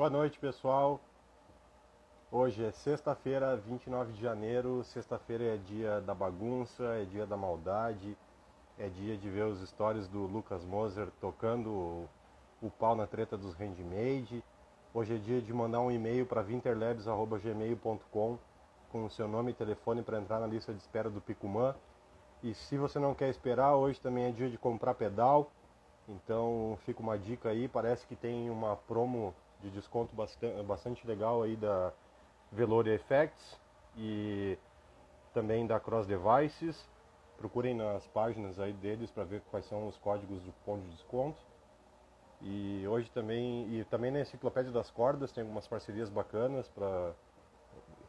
Boa noite, pessoal. Hoje é sexta-feira, 29 de janeiro. Sexta-feira é dia da bagunça, é dia da maldade, é dia de ver os stories do Lucas Moser tocando o pau na treta dos handmade. Hoje é dia de mandar um e-mail para vinterlabs.gmail.com com o seu nome e telefone para entrar na lista de espera do Picumã. E se você não quer esperar, hoje também é dia de comprar pedal. Então fica uma dica aí, parece que tem uma promo de desconto bastante, bastante legal aí da Veloria Effects e também da Cross Devices. Procurem nas páginas aí deles para ver quais são os códigos de cupom de desconto. E hoje também, e também na Enciclopédia das Cordas tem algumas parcerias bacanas para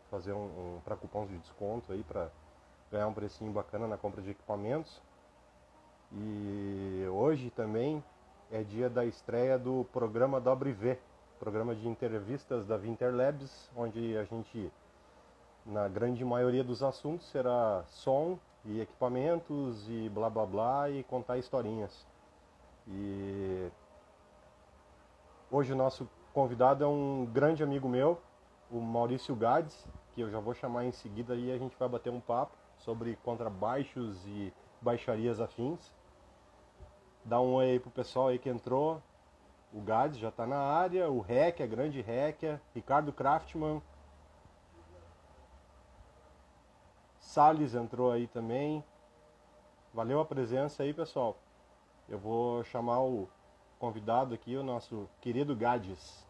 fazer um, um para cupons de desconto aí para ganhar um precinho bacana na compra de equipamentos. E hoje também é dia da estreia do programa W programa de entrevistas da Labs, onde a gente, na grande maioria dos assuntos, será som e equipamentos e blá blá blá e contar historinhas. E hoje o nosso convidado é um grande amigo meu, o Maurício Gades, que eu já vou chamar em seguida e a gente vai bater um papo sobre contrabaixos e baixarias afins. Dá um oi aí pro pessoal aí que entrou, o Gades já está na área, o Rec, a grande Rec, Ricardo Kraftman. Salles entrou aí também. Valeu a presença aí, pessoal. Eu vou chamar o convidado aqui, o nosso querido Gades.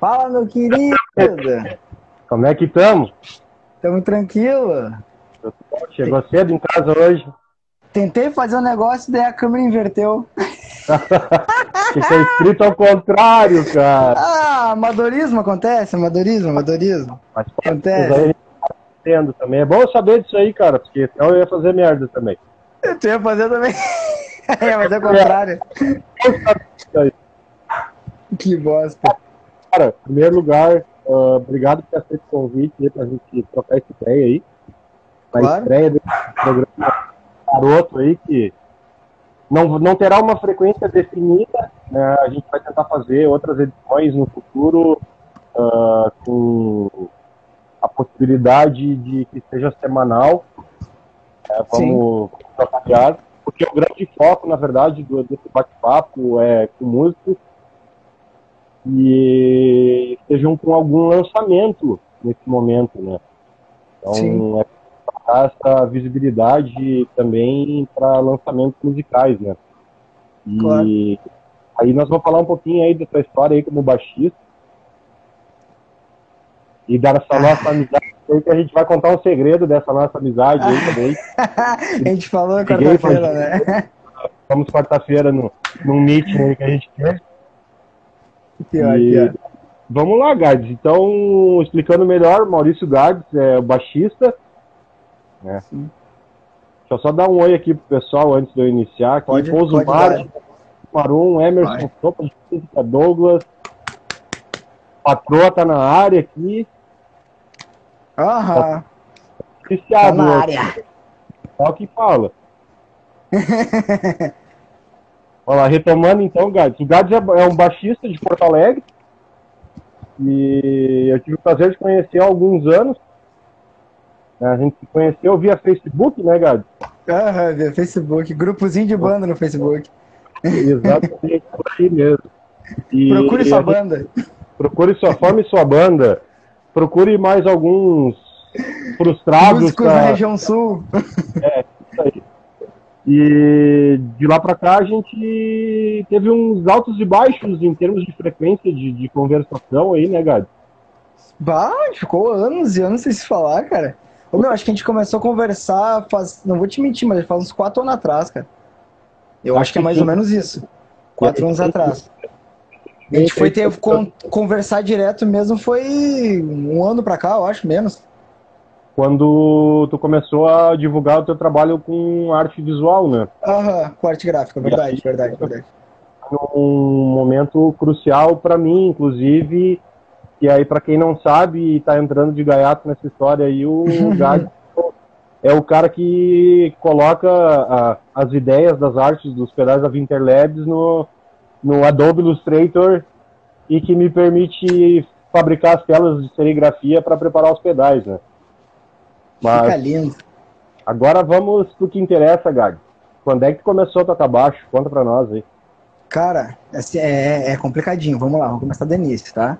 Fala, meu querido! Como é que estamos? Estamos tranquilo. Chegou cedo em casa hoje? Tentei fazer um negócio, daí a câmera inverteu. Fica é escrito ao contrário, cara. Ah, amadorismo acontece, amadorismo, amadorismo. Mas, acontece. Entendo também. É bom saber disso aí, cara, porque senão eu ia fazer merda também. Tu ia fazer também. ia fazer o contrário. que bosta. Cara, em primeiro lugar, Uh, obrigado por ter aceito o convite para a gente trocar essa ideia aí. A claro. estreia do programa garoto aí, que não, não terá uma frequência definida. Né? A gente vai tentar fazer outras edições no futuro uh, com a possibilidade de que seja semanal. É, vamos trabalhar, porque o grande foco, na verdade, do, desse bate-papo é com músicos e estejam com algum lançamento nesse momento, né? Então, Sim. é essa visibilidade também para lançamentos musicais, né? E claro. aí nós vamos falar um pouquinho aí dessa história aí como baixista e dar essa nossa amizade aí que a gente vai contar um segredo dessa nossa amizade aí também. a gente falou quarta-feira, né? Vamos quarta-feira no, num meeting aí que a gente e... pior. Vamos lá, Gades. Então, explicando melhor, Maurício Gades é o baixista. Né? Sim. Deixa eu só dar um oi aqui pro pessoal antes de eu iniciar. Aqui, pode, Pouso Marum, Emerson, Sopa de Física, Douglas. Patroa tá na área aqui. Aham. Tá na área. Só que fala. Olha lá, retomando então, Gades. O Gades é, é um baixista de Porto Alegre. E eu tive o prazer de conhecer há alguns anos. A gente se conheceu via Facebook, né, Gades? Aham, via Facebook. Grupozinho de banda no Facebook. Exatamente, por aí mesmo. E, procure sua banda. Procure sua forma e sua banda. Procure mais alguns frustrados. Músicos da região sul. É. E de lá para cá a gente teve uns altos e baixos em termos de frequência de, de conversação aí, né, Gad? Bah, ficou anos e anos sem se falar, cara. Ô, meu, acho que a gente começou a conversar faz. Não vou te mentir, mas faz uns quatro anos atrás, cara. Eu acho, acho que é mais sim. ou menos isso. Quatro anos atrás. A gente foi ter con conversar direto mesmo foi um ano pra cá, eu acho, menos quando tu começou a divulgar o teu trabalho com arte visual, né? Aham, com arte gráfica, verdade, verdade, verdade. Um momento crucial para mim, inclusive, e aí para quem não sabe e tá entrando de gaiato nessa história aí, o Gad é o cara que coloca a, as ideias das artes dos pedais da Winterlabs no, no Adobe Illustrator e que me permite fabricar as telas de serigrafia para preparar os pedais, né? Mas Fica lindo. Agora vamos pro que interessa, Gag. Quando é que começou a tocar baixo? Conta pra nós aí. Cara, assim, é, é complicadinho. Vamos lá, vamos começar do início, tá?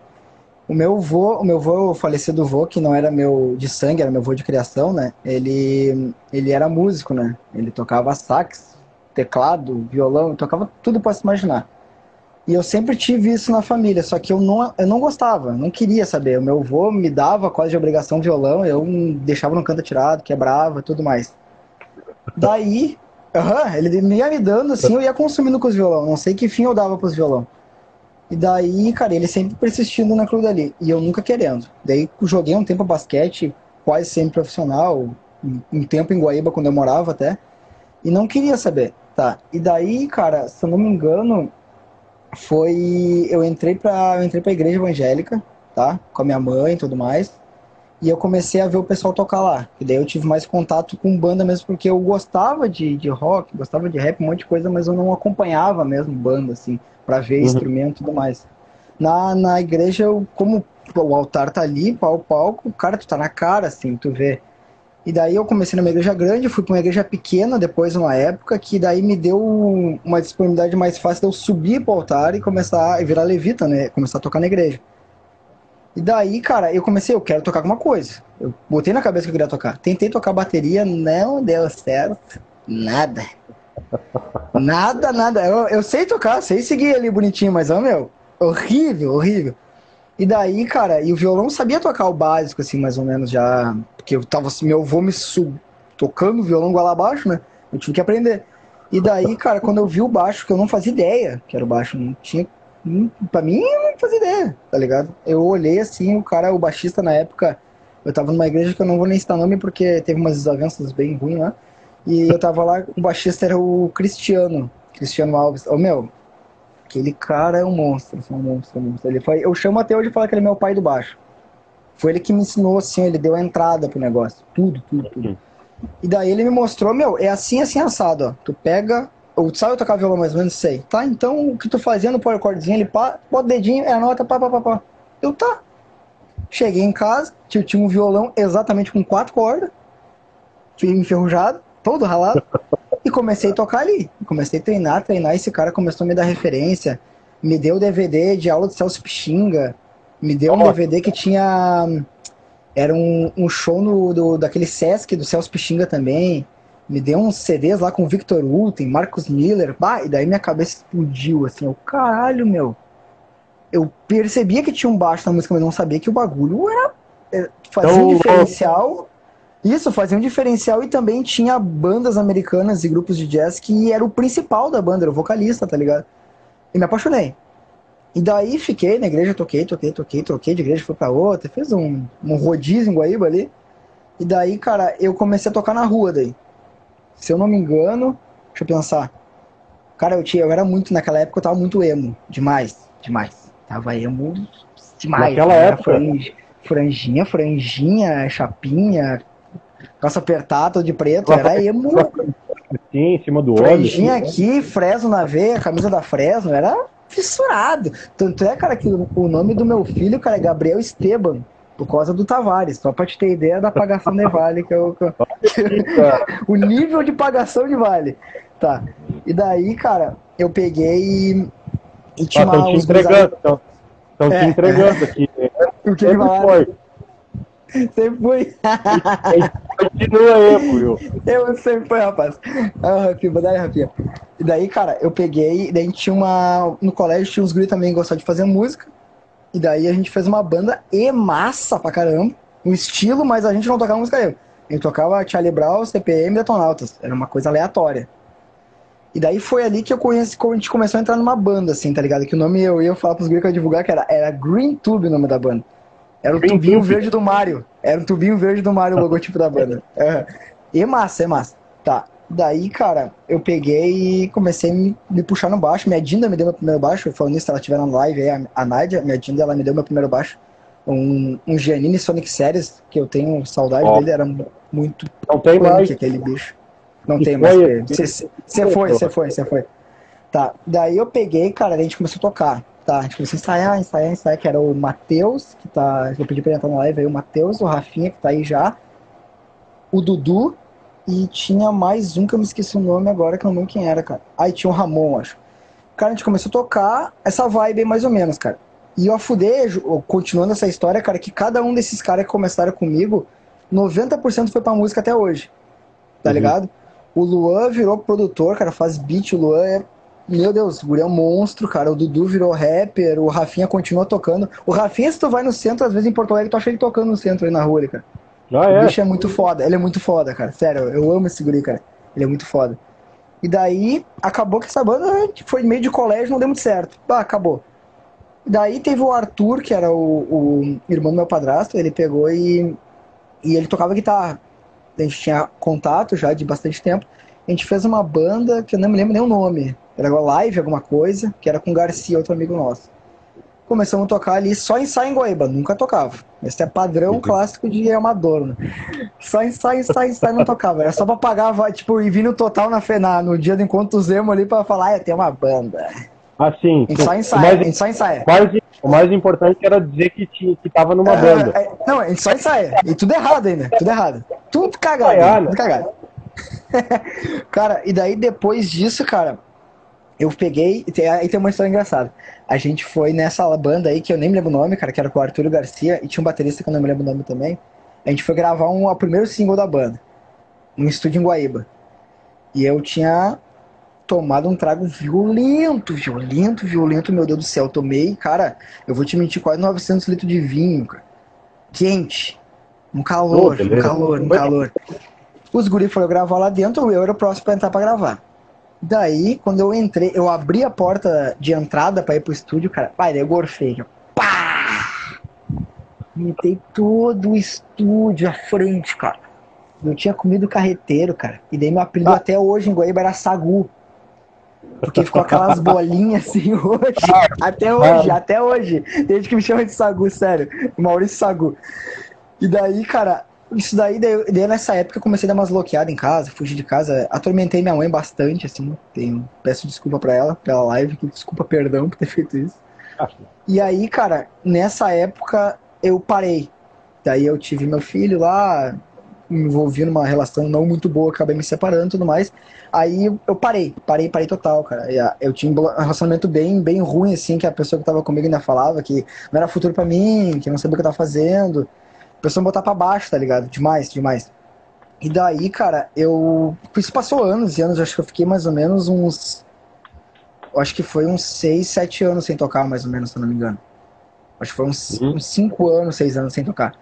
O meu vô, o meu vô, o falecido vô, que não era meu de sangue, era meu vô de criação, né? Ele, ele era músico, né? Ele tocava sax, teclado, violão, tocava tudo para se imaginar. E eu sempre tive isso na família, só que eu não, eu não gostava, não queria saber. O meu avô me dava quase de obrigação violão, eu deixava no canto tirado, quebrava tudo mais. Daí, uhum, ele ia me dando assim, eu ia consumindo com os violão. Não sei que fim eu dava pros violão. E daí, cara, ele sempre persistindo naquilo dali. E eu nunca querendo. Daí joguei um tempo basquete, quase sempre profissional, um tempo em Guaíba quando eu morava até. E não queria saber. Tá. E daí, cara, se eu não me engano, foi. Eu entrei pra, eu entrei pra igreja evangélica, tá? Com a minha mãe e tudo mais. E eu comecei a ver o pessoal tocar lá. E daí eu tive mais contato com banda mesmo, porque eu gostava de, de rock, gostava de rap, um monte de coisa, mas eu não acompanhava mesmo banda, assim para ver uhum. instrumento e tudo mais. Na, na igreja, eu, como o altar tá ali, pau palco, cara, tu tá na cara, assim, tu vê. E daí eu comecei numa igreja grande, fui para uma igreja pequena depois, numa época, que daí me deu uma disponibilidade mais fácil de eu subir pro altar e começar a virar levita, né? Começar a tocar na igreja. E daí, cara, eu comecei, eu quero tocar alguma coisa. Eu botei na cabeça que eu queria tocar. Tentei tocar bateria, não deu certo. Nada. Nada, nada. Eu, eu sei tocar, sei seguir ali bonitinho, mas, ó, meu, horrível, horrível. E daí, cara, e o violão sabia tocar o básico, assim, mais ou menos já. Porque eu tava assim, meu avô me sub... tocando o violão igual abaixo, né? Eu tive que aprender. E daí, cara, quando eu vi o baixo, que eu não fazia ideia que era o baixo, não tinha. Pra mim, eu não fazia ideia, tá ligado? Eu olhei assim, o cara, o baixista na época, eu tava numa igreja que eu não vou nem citar nome porque teve umas desavenças bem ruins lá. E eu tava lá, o baixista era o Cristiano, Cristiano Alves. Ô oh, meu, aquele cara é um monstro, é um monstro, é um monstro. Ele foi, eu chamo até hoje de falar que ele é meu pai do baixo. Foi ele que me ensinou assim, ele deu a entrada pro negócio. Tudo, tudo, tudo. E daí ele me mostrou, meu, é assim, assim, assado, ó. Tu pega. Ou sabe eu tocar violão mais ou menos? Sei. Tá, então o que tu fazendo, põe a cordezinha, ele pá, bota o dedinho, é a nota, pá, pá, pá, pá. Eu tá. Cheguei em casa, tinha um violão exatamente com quatro cordas, enferrujado todo ralado. E comecei a tocar ali. Comecei a treinar, treinar. Esse cara começou a me dar referência. Me deu DVD de aula de Celso Pixinga. Me deu um DVD que tinha. Era um, um show no, do, daquele Sesc do Celso Pixinga também. Me deu uns CDs lá com Victor Ulten, Marcos Miller. Bah, e daí minha cabeça explodiu, assim. Eu, caralho, meu. Eu percebia que tinha um baixo na música, mas não sabia que o bagulho era. É, fazia um então, diferencial isso, fazia um diferencial e também tinha bandas americanas e grupos de jazz que era o principal da banda, era o vocalista, tá ligado? E me apaixonei. E daí fiquei na igreja, toquei, toquei, toquei, troquei de igreja, fui pra outra, fiz um, um rodízio em Guaíba ali. E daí, cara, eu comecei a tocar na rua daí. Se eu não me engano, deixa eu pensar. Cara, eu, tinha, eu era muito, naquela época eu tava muito emo. Demais, demais. Tava emo demais. Naquela né? época? franjinha, franjinha, chapinha, calça apertada, de preto, era emo. Sim, em cima do olho. Tinha aqui, Fresno na veia, camisa da Fresno, era fissurado. Tanto é, cara, que o nome do meu filho, cara, é Gabriel Esteban, por causa do Tavares, só pra te ter ideia da pagação de vale, que eu, o nível de pagação de vale. Tá. E daí, cara, eu peguei e, e tinha ah, uma, te entregando, estão é, te entregando aqui. O que ele foi? Sempre fui. Continua aí, Will. Eu sempre fui, rapaz. Ah, Rafinha, vou dar Rafinha. E daí, cara, eu peguei, daí tinha uma. No colégio tinha uns guri também gostavam de fazer música. E daí a gente fez uma banda e massa pra caramba. Um estilo, mas a gente não tocava música eu. A gente tocava Charlie Brown, CPM e Detonautas. Era uma coisa aleatória. E daí foi ali que eu conheci, a gente começou a entrar numa banda, assim, tá ligado? Que o nome eu ia falar pros gringos que eu ia divulgar, que era, era Green Tube o nome da banda. Era o Green tubinho verde do Mario. Era o tubinho verde do Mario, o logotipo da banda. É. E massa, é massa. Tá. Daí, cara, eu peguei e comecei a me, me puxar no baixo. Minha Dinda me deu meu primeiro baixo. Falando nisso, ela estiver na live aí, a, a Nádia, minha Dinda, ela me deu meu primeiro baixo. Um, um Giannini Sonic Series, que eu tenho saudade oh. dele, era muito Não tem mais. aquele bicho. Não E tem mais. foi- Você foi, você foi, você foi. Tá, daí eu peguei, cara, a gente começou a tocar. Tá, a gente começou a ensaiar, ensaiar, ensaiar, que era o Matheus, que tá. Eu pedi pra ele entrar na live aí, o Matheus, o Rafinha, que tá aí já, o Dudu, e tinha mais um que eu me esqueci o nome agora, que eu não lembro quem era, cara. Aí tinha o Ramon, acho. Cara, a gente começou a tocar essa vibe aí mais ou menos, cara. E o Afudejo, continuando essa história, cara, que cada um desses caras que começaram comigo, 90% foi pra música até hoje. Tá Uhum. ligado? O Luan virou produtor, cara, faz beat, o Luan é. Meu Deus, o guri é um monstro, cara. O Dudu virou rapper, o Rafinha continua tocando. O Rafinha, se tu vai no centro, às vezes em Porto Alegre, tu acha ele tocando no centro aí na rua, ali, cara. O é. bicho é muito foda, ele é muito foda, cara. Sério, eu amo esse guri, cara. Ele é muito foda. E daí, acabou que essa banda foi meio de colégio, não deu muito certo. Ah, acabou. Daí teve o Arthur, que era o, o irmão do meu padrasto, ele pegou e, e ele tocava guitarra. A gente tinha contato já de bastante tempo. A gente fez uma banda que eu não me lembro nem o nome. Era live, alguma coisa, que era com o Garcia, outro amigo nosso. Começamos a tocar ali só ensaio em Guaíba, nunca tocava. Esse é padrão clássico de amador, né? Só ensaio, ensaio, ensaio, não tocava. Era só pra pagar, tipo, e vir no total na, na, no dia do encontro Zemo ali pra falar, ah, tem uma banda. Assim, Ensaio, ensaio, mais, ensaio, ensaio. o mais- o mais importante era dizer que, tinha, que tava numa É, banda. é, não, a gente só ensaia. E tudo errado ainda. Tudo errado. Tudo cagado. Ensaiar, tudo cagado. cara, e daí depois disso, cara, eu peguei. e tem- Aí tem uma história engraçada. A gente foi nessa banda aí, que eu nem me lembro o nome, cara, que era com o Arthur Garcia, e tinha um baterista que eu não me lembro o nome também. A gente foi gravar um, o primeiro single da banda, num estúdio em Guaíba. E eu tinha tomado um trago violento, violento, violento, meu Deus do céu. Eu tomei, cara, eu vou te mentir, quase 900 litros de vinho, cara. Quente. Um calor, Oh, um calor, um calor. Os guri foram gravar lá dentro, eu era o próximo pra entrar pra gravar. Daí, quando eu entrei, eu abri a porta de entrada pra ir pro estúdio, cara. Pai, daí eu gorfei. ó. Pá! Mitei todo o estúdio à frente, cara. Eu tinha comido carreteiro, cara. E daí meu apelido Ah. até hoje em Guaíba era Sagu. Porque ficou aquelas bolinhas assim hoje. Até hoje, até hoje. Desde que me chamam de Sagu, sério. Maurício Sagu. E daí, cara, isso daí, daí, daí nessa época eu comecei a dar umas bloqueadas em casa, fugi de casa, atormentei minha mãe bastante, assim. Tenho, peço desculpa pra ela, pela live, que desculpa, perdão por ter feito isso. E aí, cara, nessa época eu parei. Daí eu tive meu filho lá, me envolvi numa relação não muito boa, acabei me separando e tudo mais. Aí eu parei, parei, parei total, cara. Ah, Eu tinha um relacionamento bem, bem ruim, assim, que a pessoa que tava comigo ainda falava que não era futuro pra mim, que não sabia o que eu tava fazendo. A pessoa me botar pra baixo, tá ligado? Demais, demais. E daí, cara, eu. Isso passou anos e anos, acho que eu fiquei mais ou menos uns. Acho que foi uns 6, 7 anos sem tocar, mais ou menos, se eu não me engano. Acho que foi uns Uhum. 5 anos, 6 anos sem tocar.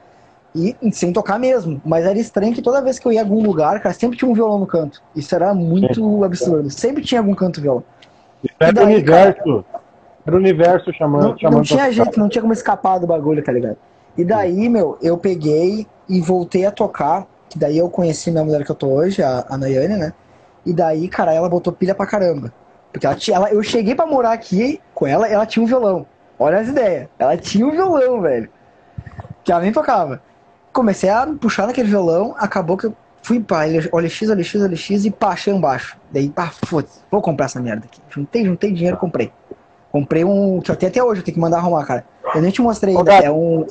E sem tocar mesmo. Mas era estranho que toda vez que eu ia a algum lugar, cara, sempre tinha um violão no canto. Isso era muito absurdo. Sempre tinha algum canto violão. Isso era E daí, o universo. Era o universo chamando. Não, chamando não tinha jeito, não tinha como escapar do bagulho, tá ligado? E daí, meu, eu peguei e voltei a tocar. Que daí eu conheci minha mulher que eu tô hoje, a, a Nayane, né? E daí, cara, ela botou pilha pra caramba. Porque ela ela, eu cheguei pra morar aqui com ela, ela tinha um violão. Olha as ideias. Ela tinha um violão, velho. Que ela nem tocava. Comecei a puxar naquele violão, acabou que eu fui pra OLX, OLX, OLX e pá, achei um baixo. Daí, pá, foda-se, vou comprar essa merda aqui. Juntei, juntei dinheiro, comprei. Comprei um que eu tenho até hoje, eu tenho que mandar arrumar, cara. Eu nem te mostrei ainda. É um.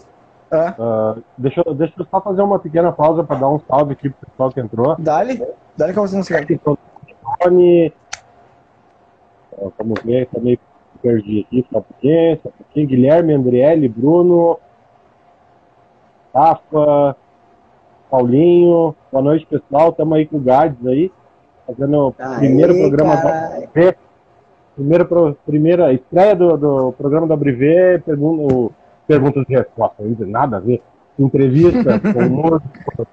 Hã? Ah, deixa, eu- deixa eu só fazer uma pequena pausa para dar um salve aqui pro pessoal que entrou. Dale, dale que eu vou mostrar. Tony. Ó, Vamos ver, tá meio perdi aqui, só um pouquinho, só um. Guilherme, Andriele, Bruno, Rafa, Paulinho. Boa noite, pessoal. Estamos aí com o Gades aí, fazendo o primeiro programa da pro- primeira estreia do, do programa da Abriver, pergun- perguntas e respostas, nada a ver. Entrevista com músico.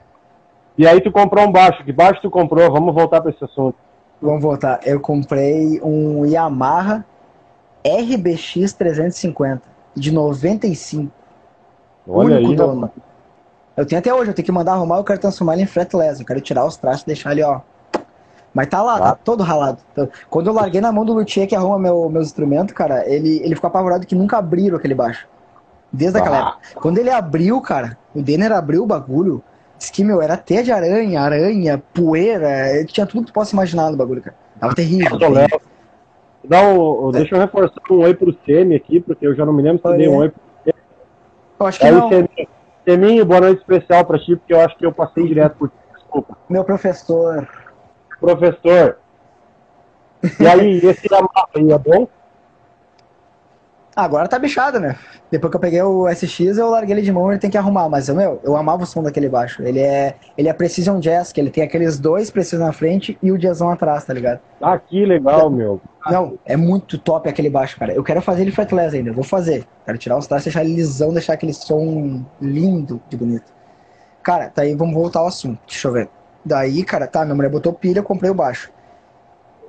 E aí tu comprou um baixo. Que baixo tu comprou? Vamos voltar para esse assunto. Vamos voltar. Eu comprei um Yamaha RBX 350 de 95. Olha único aí, dono. rapaz. Eu tenho até hoje, eu tenho que mandar arrumar, eu quero transformar ele em fretless. Eu quero tirar os traços e deixar ele, ó. Mas tá lá, tá Tá. todo ralado. Quando eu larguei na mão do luthier que arruma meu, meus instrumentos, cara, ele, ele ficou apavorado que nunca abriram aquele baixo. Desde aquela Ah. época. Quando ele abriu, cara, o Denner abriu o bagulho, Diz que, meu, era teia de aranha, aranha, poeira, tinha tudo que tu possa imaginar no bagulho, cara. Tava terrível. terrível. Dá um, deixa eu reforçar um oi pro Semi aqui, porque eu já não me lembro se eu dei um oi pro Semi. Eu acho que Aí, não. Seminho, boa noite especial pra ti, porque eu acho que eu passei direto por ti. Desculpa. Meu professor. Professor. E aí, esse Yamaha aí é bom? Agora tá bichado, né? Depois que eu peguei o SX, eu larguei ele de mão e ele tem que arrumar. Mas, meu, eu amava o som daquele baixo. Ele é, ele é Precision Jazz, que ele tem aqueles dois Precision na frente e o jazzão atrás, tá ligado? Ah, que legal, meu. Não, é muito top aquele baixo, cara. Eu quero fazer ele fretless ainda, eu vou fazer. Quero tirar os traços, deixar ele lisão, deixar aquele som lindo de bonito. Cara, tá aí, vamos voltar ao assunto. Deixa eu ver. Daí, cara, tá, minha mulher botou pilha, eu comprei o baixo.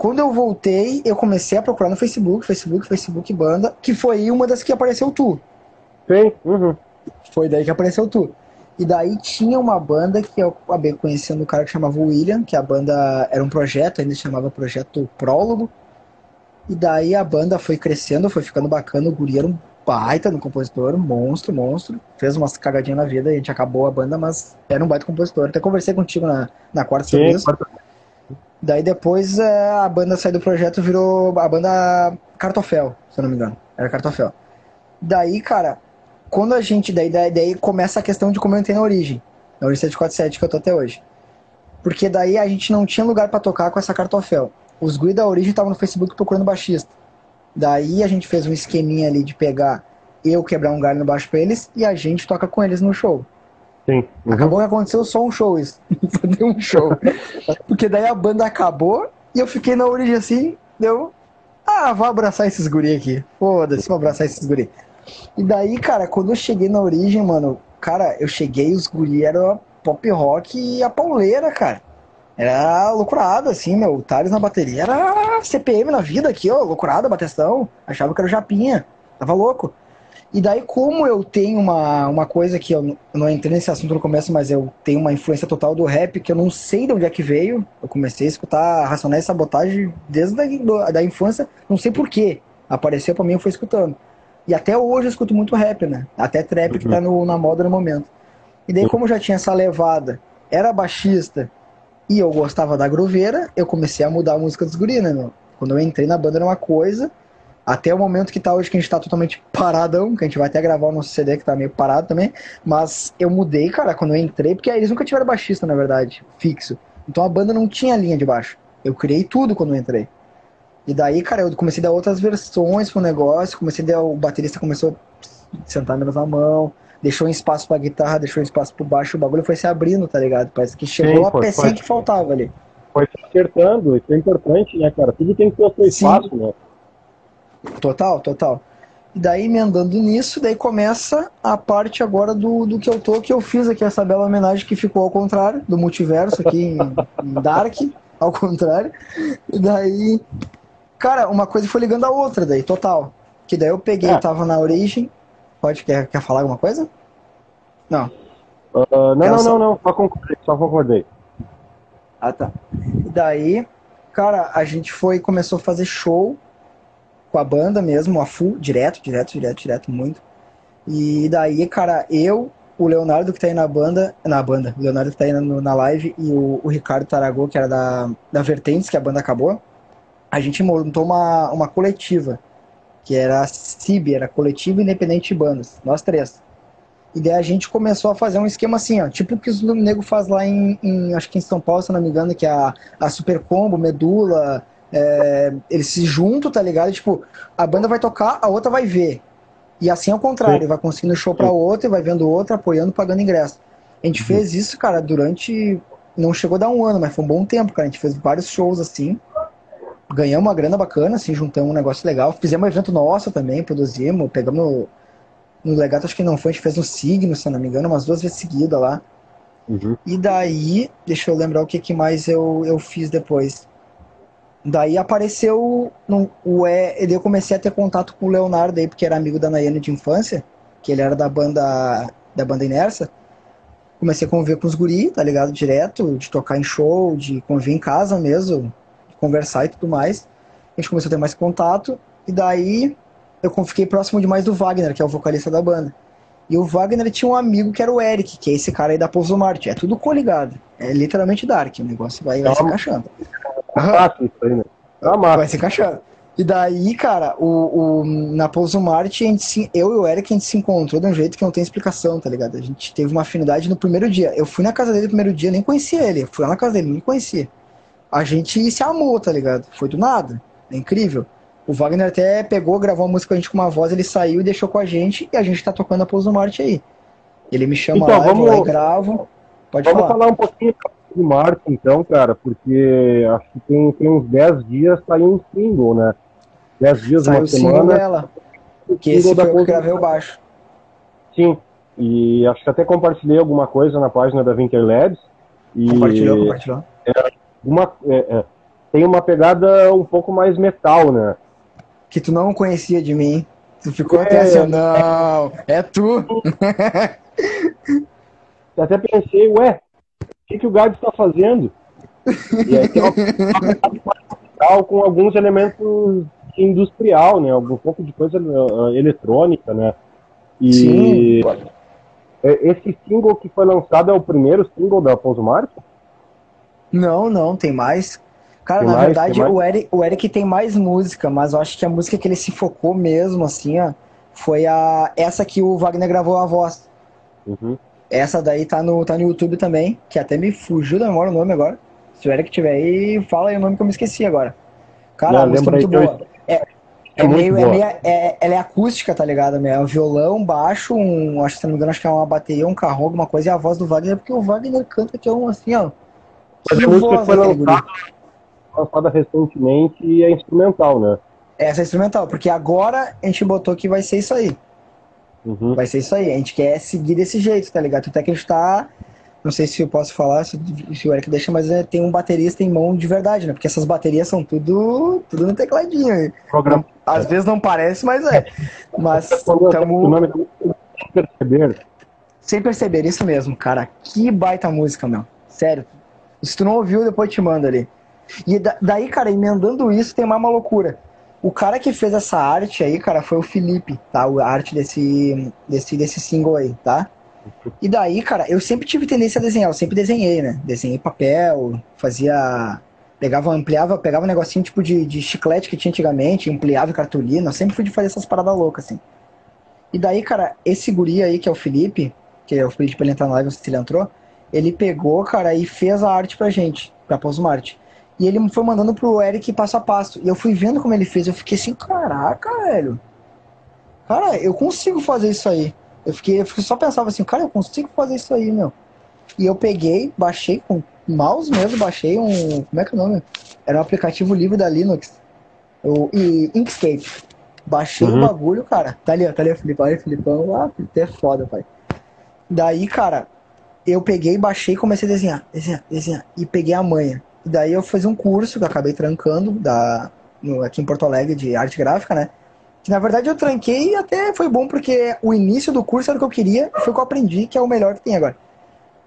Quando eu voltei, eu comecei a procurar no Facebook, Facebook, Facebook Banda, que foi uma das que apareceu tu. Sim, uhum. Foi daí que apareceu tu. E daí tinha uma banda que eu acabei conhecendo um cara que chamava William, que a banda era um projeto, ainda chamava Projeto Prólogo. E daí a banda foi crescendo, foi ficando bacana, o guri era um baita no compositor, monstro, monstro. Fez umas cagadinhas na vida e a gente acabou a banda, mas era um baita compositor. Até conversei contigo na, na quarta isso. Quarta Daí depois é, a banda saiu do projeto virou a banda Cartofel, se eu não me engano. Era Cartofel. Daí, cara, quando a gente. Daí, daí, daí começa a questão de como eu entrei na origem. Na origem 747 que eu tô até hoje. Porque daí a gente não tinha lugar para tocar com essa Cartofel. Os guri da origem estavam no Facebook procurando baixista. Daí a gente fez um esqueminha ali de pegar eu quebrar um galho no baixo pra eles e a gente toca com eles no show. Sim. Uhum. Acabou que aconteceu só um show isso. Foi um show. Porque daí a banda acabou e eu fiquei na origem assim, deu. Ah, vou abraçar esses guri aqui. Foda-se, vou abraçar esses guri. E daí, cara, quando eu cheguei na origem, mano, cara, eu cheguei, os guri eram pop rock e a pauleira, cara. Era loucurada, assim, meu. O Thales na bateria era CPM na vida aqui, ó, loucurada, batestão. Achava que era o Japinha. Tava louco. E daí, como eu tenho uma, uma coisa que eu não entrei nesse assunto no começo, mas eu tenho uma influência total do rap, que eu não sei de onde é que veio. Eu comecei a escutar Racionais e Sabotagem desde da, da infância, não sei porquê. Apareceu pra mim, eu fui escutando. E até hoje eu escuto muito rap, né? Até trap, que tá no, na moda no momento. E daí, como eu já tinha essa levada, era baixista e eu gostava da groveira, eu comecei a mudar a música dos guri, né, meu? Quando eu entrei na banda era uma coisa, até o momento que tá hoje, que a gente tá totalmente paradão, que a gente vai até gravar o nosso CD que tá meio parado também. Mas eu mudei, cara, quando eu entrei, porque eles nunca tiveram baixista, na verdade, fixo. Então a banda não tinha linha de baixo. Eu criei tudo quando eu entrei. E daí, cara, eu comecei a dar outras versões pro negócio, comecei a dar, o baterista começou a sentar menos na mão, deixou um espaço pra guitarra, deixou um espaço pro baixo, o bagulho foi se abrindo, tá ligado? Parece que chegou Sim, a pecinha que faltava ali. Foi se acertando, isso é importante, né, cara? Tudo tem que ter o seu espaço, né? Total, total. E daí, emendando nisso, daí começa a parte agora do, do que eu tô, que eu fiz aqui essa bela homenagem que ficou ao contrário, do multiverso aqui em, em Dark, ao contrário. E daí, cara, uma coisa foi ligando a outra daí, total. Que daí eu peguei, é. tava na origem. Pode, quer, quer falar alguma coisa? Não. Uh, não, não, só... não, não, só concordei, só concordei. Ah, tá. E daí, cara, a gente foi, começou a fazer show com a banda mesmo, a full, direto, direto, direto, direto, muito. E daí, cara, eu, o Leonardo que tá aí na banda, na banda, o Leonardo que tá aí na, na live e o, o Ricardo Taragô, que era da, da Vertentes, que a banda acabou, a gente montou uma, uma coletiva, que era a CIB, era Coletivo Independente de Bandas, nós três. E daí a gente começou a fazer um esquema assim, ó, tipo o que o Nego faz lá em, em, acho que em São Paulo, se não me engano, que é a, a Super Combo, Medula, é, eles se juntam, tá ligado? Tipo, a banda vai tocar, a outra vai ver. E assim ao contrário, Sim. vai conseguindo show pra outra, vai vendo outra, apoiando, pagando ingresso. A gente uhum. fez isso, cara, durante. Não chegou a dar um ano, mas foi um bom tempo, cara. A gente fez vários shows assim. Ganhamos uma grana bacana, assim, juntamos um negócio legal. Fizemos um evento nosso também, produzimos, pegamos no, no Legato, acho que não foi, a gente fez no Signo, se eu não me engano, umas duas vezes seguidas lá. Uhum. E daí, deixa eu lembrar o que, que mais eu, eu fiz depois. Daí apareceu no, o E, eu comecei a ter contato com o Leonardo aí, porque era amigo da Nayane de infância, que ele era da banda da banda Inercia. Comecei a conviver com os guri, tá ligado? Direto, de tocar em show, de conviver em casa mesmo, de conversar e tudo mais. A gente começou a ter mais contato, e daí eu fiquei próximo demais do Wagner, que é o vocalista da banda. E o Wagner tinha um amigo que era o Eric, que é esse cara aí da Pouso Marte. É tudo coligado. É literalmente Dark. O negócio vai, vai se encaixando. Isso aí, né? Tá vai se encaixando. E daí, cara, o, o, na Pouso Marte, a gente se, eu e o Eric, a gente se encontrou de um jeito que não tem explicação, tá ligado? A gente teve uma afinidade no primeiro dia. Eu fui na casa dele no primeiro dia, nem conhecia ele. Eu fui lá na casa dele, nem conhecia. A gente se amou, tá ligado? Foi do nada. É incrível. O Wagner até pegou, gravou uma música com a gente com uma voz, ele saiu e deixou com a gente, e a gente tá tocando a Pouso Marte aí. Ele me chama então, lá, vamos, eu lá e gravo. Pode vamos falar. falar um pouquinho do Marte, então, cara, porque acho que tem, tem uns 10 dias saiu um single, né? 10 dias, uma semana. dela. Que esse foi o que gravei o baixo. Sim, e acho que até compartilhei alguma coisa na página da Vinker Labs. E compartilhou, compartilhou. É, uma, é, é, tem uma pegada um pouco mais metal, né? que tu não conhecia de mim. Tu ficou é, até assim, não, é tu. Até pensei, ué, que, que o Gabi está fazendo? E aí tem uma com alguns elementos industrial, né? Um pouco de coisa uh, eletrônica, né? E Sim. esse single que foi lançado é o primeiro single da Pouso Marte? Não, não, tem mais. Cara, tem na mais, verdade, o Eric, o Eric tem mais música, mas eu acho que a música que ele se focou mesmo, assim, ó, foi a essa que o Wagner gravou a voz. Uhum. Essa daí tá no, tá no YouTube também, que até me fugiu da memória o nome agora. Se o Eric tiver aí, fala aí o nome que eu me esqueci agora. Cara, Não, a música é muito boa. Eu... É, é, é, meio, é, meio, é, ela é acústica, tá ligado? É um violão, baixo, um, acho se não me engano, acho que é uma bateria, um carro, alguma coisa, e a voz do Wagner, porque o Wagner canta que é um assim, ó. Essa música foi lançada lançada recentemente e é instrumental, né? Essa é instrumental, porque agora a gente botou que vai ser isso aí. Uhum. Vai ser isso aí. A gente quer seguir desse jeito, tá ligado? Até que a gente tá. Não sei se eu posso falar, se, se o Eric deixa, mas é, tem um baterista em mão de verdade, né? Porque essas baterias são tudo, tudo no tecladinho. Programa. Às vezes não parece, mas é. Mas estamos. Sem perceber. Sem perceber, isso mesmo, cara. Que baita música, meu. Sério. Se tu não ouviu, depois te mando ali. E daí, cara, emendando isso, tem mais uma loucura. O cara que fez essa arte aí, cara, foi o Felipe, tá? A arte desse, desse, desse single aí, tá? E daí, cara, eu sempre tive tendência a desenhar, eu sempre desenhei, né? Desenhei papel, fazia. Pegava, ampliava, pegava um negocinho tipo de, de chiclete que tinha antigamente, ampliava cartolina, eu sempre fui de fazer essas paradas loucas, assim. E daí, cara, esse guri aí, que é o Felipe, que é o Felipe pra ele entrar na live, se ele entrou, ele pegou, cara, e fez a arte pra gente, pra Marte. E ele foi mandando pro Eric passo a passo. E eu fui vendo como ele fez. Eu fiquei assim, caraca, velho. Cara, eu consigo fazer isso aí. Eu fiquei, eu só pensava assim, cara, eu consigo fazer isso aí, meu. E eu peguei, baixei com mouse mesmo, baixei um. Como é que é o nome? Era um aplicativo livre da Linux. O e Inkscape. Baixei uhum. o bagulho, cara. Tá ali, tá ali, Felipe. Olha, Filipão. Ah, é foda, pai. Daí, cara, eu peguei, baixei e comecei a desenhar, desenhar, desenhar. E peguei a manha. E daí eu fiz um curso que eu acabei trancando da, no, aqui em Porto Alegre de arte gráfica, né? Que na verdade eu tranquei e até foi bom porque o início do curso era o que eu queria e foi o que eu aprendi, que é o melhor que tem agora.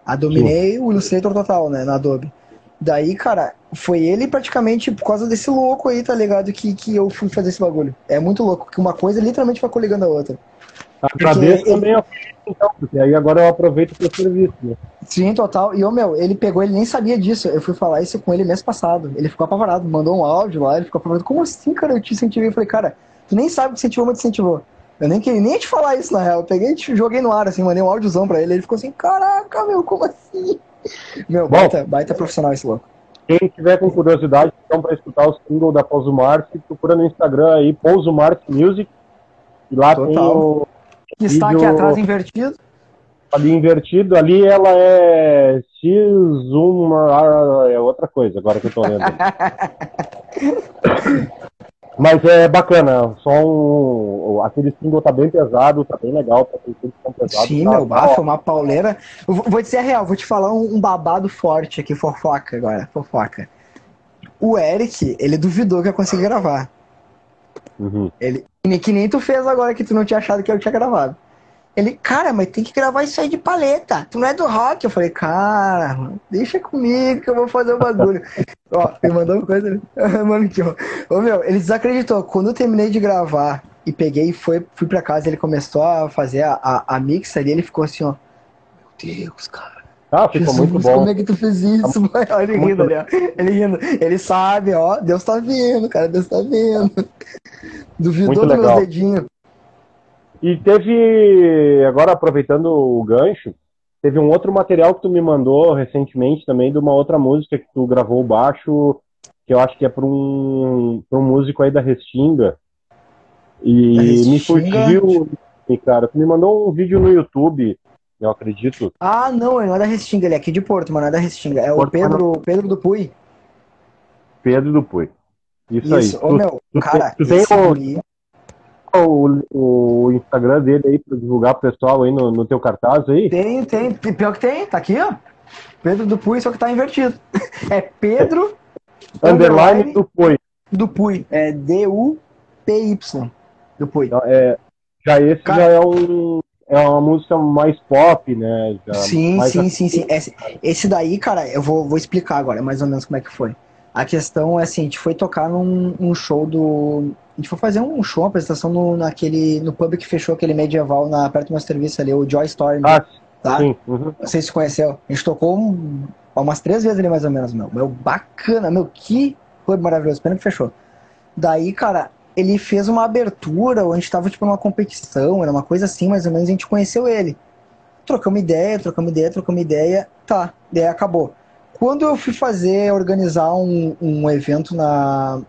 A dominei o Illustrator total, né, na Adobe. Daí, cara, foi ele praticamente por causa desse louco aí, tá ligado? Que, que eu fui fazer esse bagulho. É muito louco, que uma coisa literalmente vai coligando a outra. Agradeço ele... também, então, porque aí agora eu aproveito o teu serviço. Né? Sim, total. E, o meu, ele pegou, ele nem sabia disso. Eu fui falar isso com ele mês passado. Ele ficou apavorado, mandou um áudio lá, ele ficou apavorado. Como assim, cara? Eu te incentivei. Eu falei, cara, tu nem sabe que incentivou, mas te incentivou. Eu nem queria nem te falar isso, na real. Eu peguei e joguei no ar, assim, mandei um áudiozão pra ele. Ele ficou assim, caraca, meu, como assim? Meu, Bom, baita, baita profissional esse louco. Quem tiver com curiosidade, então, pra escutar o single da Pouso Marte, procura no Instagram aí, Pouso Marte Music. E lá Total. tem o que está aqui atrás invertido. Ali invertido, ali ela é X1, é outra coisa, agora que eu tô lendo. Mas é bacana, só um, aquele single tá bem pesado, tá bem legal ter tão pesado. Sim, tá, meu, baixo, uma pauleira. Eu vou dizer a real, vou te falar um, um babado forte aqui, fofoca agora, fofoca. O Eric, ele duvidou que eu conseguir gravar. Uhum. Ele, que nem tu fez agora que tu não tinha achado que eu tinha gravado. Ele, cara, mas tem que gravar isso aí de paleta. Tu não é do rock? Eu falei, cara, deixa comigo que eu vou fazer o bagulho. ó, ele mandou uma coisa. Mano, que ó. Ô, meu, ele desacreditou. Quando eu terminei de gravar e peguei e foi, fui pra casa, ele começou a fazer a, a, a mix ali, ele ficou assim, ó. Meu Deus, cara. Ah, ficou Jesus, muito bom. Como é que tu fez isso? mãe? Olha ele rindo ali, ó. Ele rindo. Ele sabe, ó. Deus tá vendo, cara. Deus tá vendo. Duvidou dos meus dedinhos. E teve, agora aproveitando o gancho, teve um outro material que tu me mandou recentemente também de uma outra música que tu gravou baixo, que eu acho que é para um, pra um músico aí da Restinga. E Da me Restinga? fugiu, e, cara, tu me mandou um vídeo no YouTube, eu acredito. Ah, não, ele não é da Restinga, ele é aqui de Porto, mas não é da Restinga. É o Porto, Pedro, Pedro do Pui. Pedro do Pui. Isso, Isso, aí. ô Tu- meu, tu cara, tu tem o- o, o Instagram dele aí pra divulgar pro pessoal aí no, no teu cartaz aí? Tem, tem, pior que tem, tá aqui, ó. Pedro do Pui, só que tá invertido. É Pedro Underline do Pui. do Pui. É D-U-P-Y. Do Pui. Então, é, já esse Cara- já é um é uma música mais pop, né? Sim, mais sim, sim, sim. Esse, esse daí, cara, eu vou, vou explicar agora mais ou menos como é que foi. A questão é assim, a gente foi tocar num, num show do. A gente foi fazer um show, uma apresentação no, naquele, no pub que fechou aquele medieval na, perto do meu serviço ali, o Joy Story, Ah, tá? sim. uhum. Não sei se você conheceu. A gente tocou um- umas três vezes ali mais ou menos, meu. Meu, bacana, meu, que pub maravilhoso. Pena que fechou. Daí, cara, ele fez uma abertura, onde a gente tava tipo numa competição, era uma coisa assim, mais ou menos, a gente conheceu ele. Trocamos ideia, trocamos ideia, trocamos ideia, tá, daí acabou. Quando eu fui fazer, organizar um, um evento na,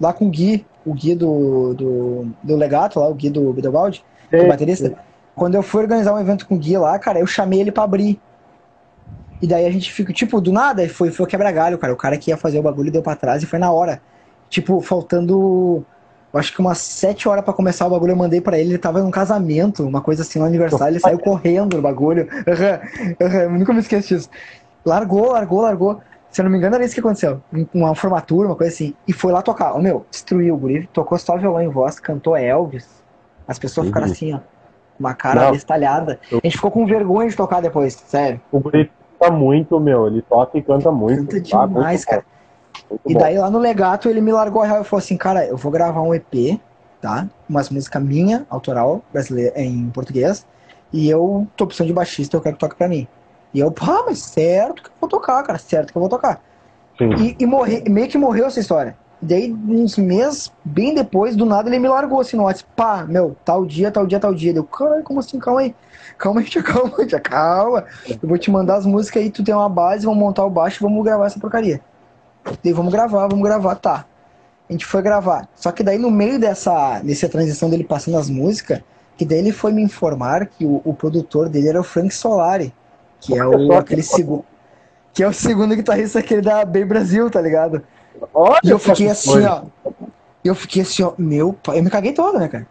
lá com o Gui, o Gui do, do, do Legato, lá, o Gui do é o Sim, baterista, quando eu fui organizar um evento com o Gui lá, cara, eu chamei ele pra abrir. E daí a gente fica, tipo, do nada, foi, foi o quebra-galho, cara. O cara que ia fazer o bagulho deu pra trás e foi na hora. Tipo, faltando, eu acho que umas sete horas pra começar o bagulho, eu mandei pra ele, ele tava num casamento, uma coisa assim, no aniversário, ele saiu correndo no bagulho. Aham, eu nunca me esqueço disso. Largou, largou, largou. Se eu não me engano, era isso que aconteceu. Uma formatura, uma coisa assim. E foi lá tocar. Ô, meu, destruiu o guri. Tocou só violão em voz, cantou Elvis. As pessoas Uhum. ficaram assim, ó. Uma cara Não. bestalhada. A gente ficou com vergonha de tocar depois, sério. O Guri canta muito, meu. Ele toca e canta muito. Canta tá? Muito demais, bom, cara. Muito E bom. daí lá no legato ele me largou a real e falou assim, cara, eu vou gravar um EP, tá? Umas músicas minha, autoral, brasileira, em português. E eu tô precisando de baixista, eu quero que toque pra mim. E eu, pá, mas certo que eu vou tocar, cara, certo que eu vou tocar. Sim. E, e morre, meio que morreu essa história. Daí, uns meses, bem depois, do nada, ele me largou assim no WhatsApp. Pá, meu, tal dia, tal dia, tal dia. Deu, caralho, como assim? Calma aí. Calma aí, tia, calma, tia, calma. Eu vou te mandar as músicas aí, tu tem uma base, vamos montar o baixo e vamos gravar essa porcaria. Daí, vamos gravar, vamos gravar, tá. A gente foi gravar. Só que daí, no meio dessa, dessa transição dele passando as músicas, que daí ele foi me informar que o, o produtor dele era o Frank Solari, que é o, aquele segundo. Que é o segundo guitarrista aquele da Bem Brasil, tá ligado? Olha E eu fiquei que assim, ó. Eu fiquei assim, ó, meu pai. Eu me caguei toda, né, cara?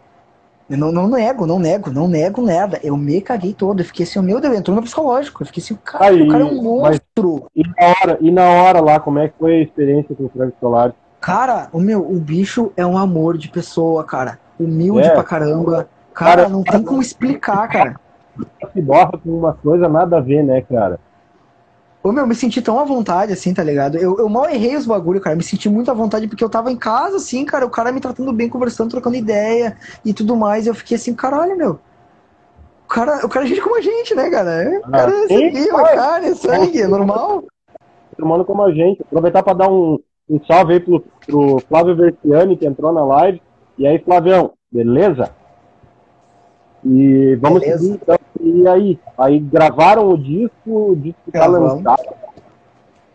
Eu não, não nego, não nego, não nego nada. Eu me caguei todo. Eu fiquei assim, meu Deus, entrou no meu psicológico. Eu fiquei assim, cara, Aí, o cara é um mas- monstro. E na hora, e na hora lá, como é que foi a experiência com o Frank Solari? Cara, o meu, o bicho é um amor de pessoa, cara. Humilde É. pra caramba. Cara, Cara, não tem como explicar, cara. Se borra com uma coisa nada a ver, né, cara? Ô, meu, eu me senti tão à vontade, assim, tá ligado? Eu, eu mal errei os bagulho, cara. Me senti muito à vontade porque eu tava em casa, assim, cara. O cara me tratando bem, conversando, trocando ideia e tudo mais. E eu fiquei assim, caralho, meu. O cara, o cara é gente como a gente, né, cara? O cara é Ah, sim, sangue, claro. carne, é sangue, é normal. Ser humano como a gente. Aproveitar para dar um, um salve aí pro, pro Flávio Versiani, que entrou na live. E aí, Flavião, beleza? E vamos Beleza. seguir então. E aí? Aí gravaram o disco, o disco tá lançado.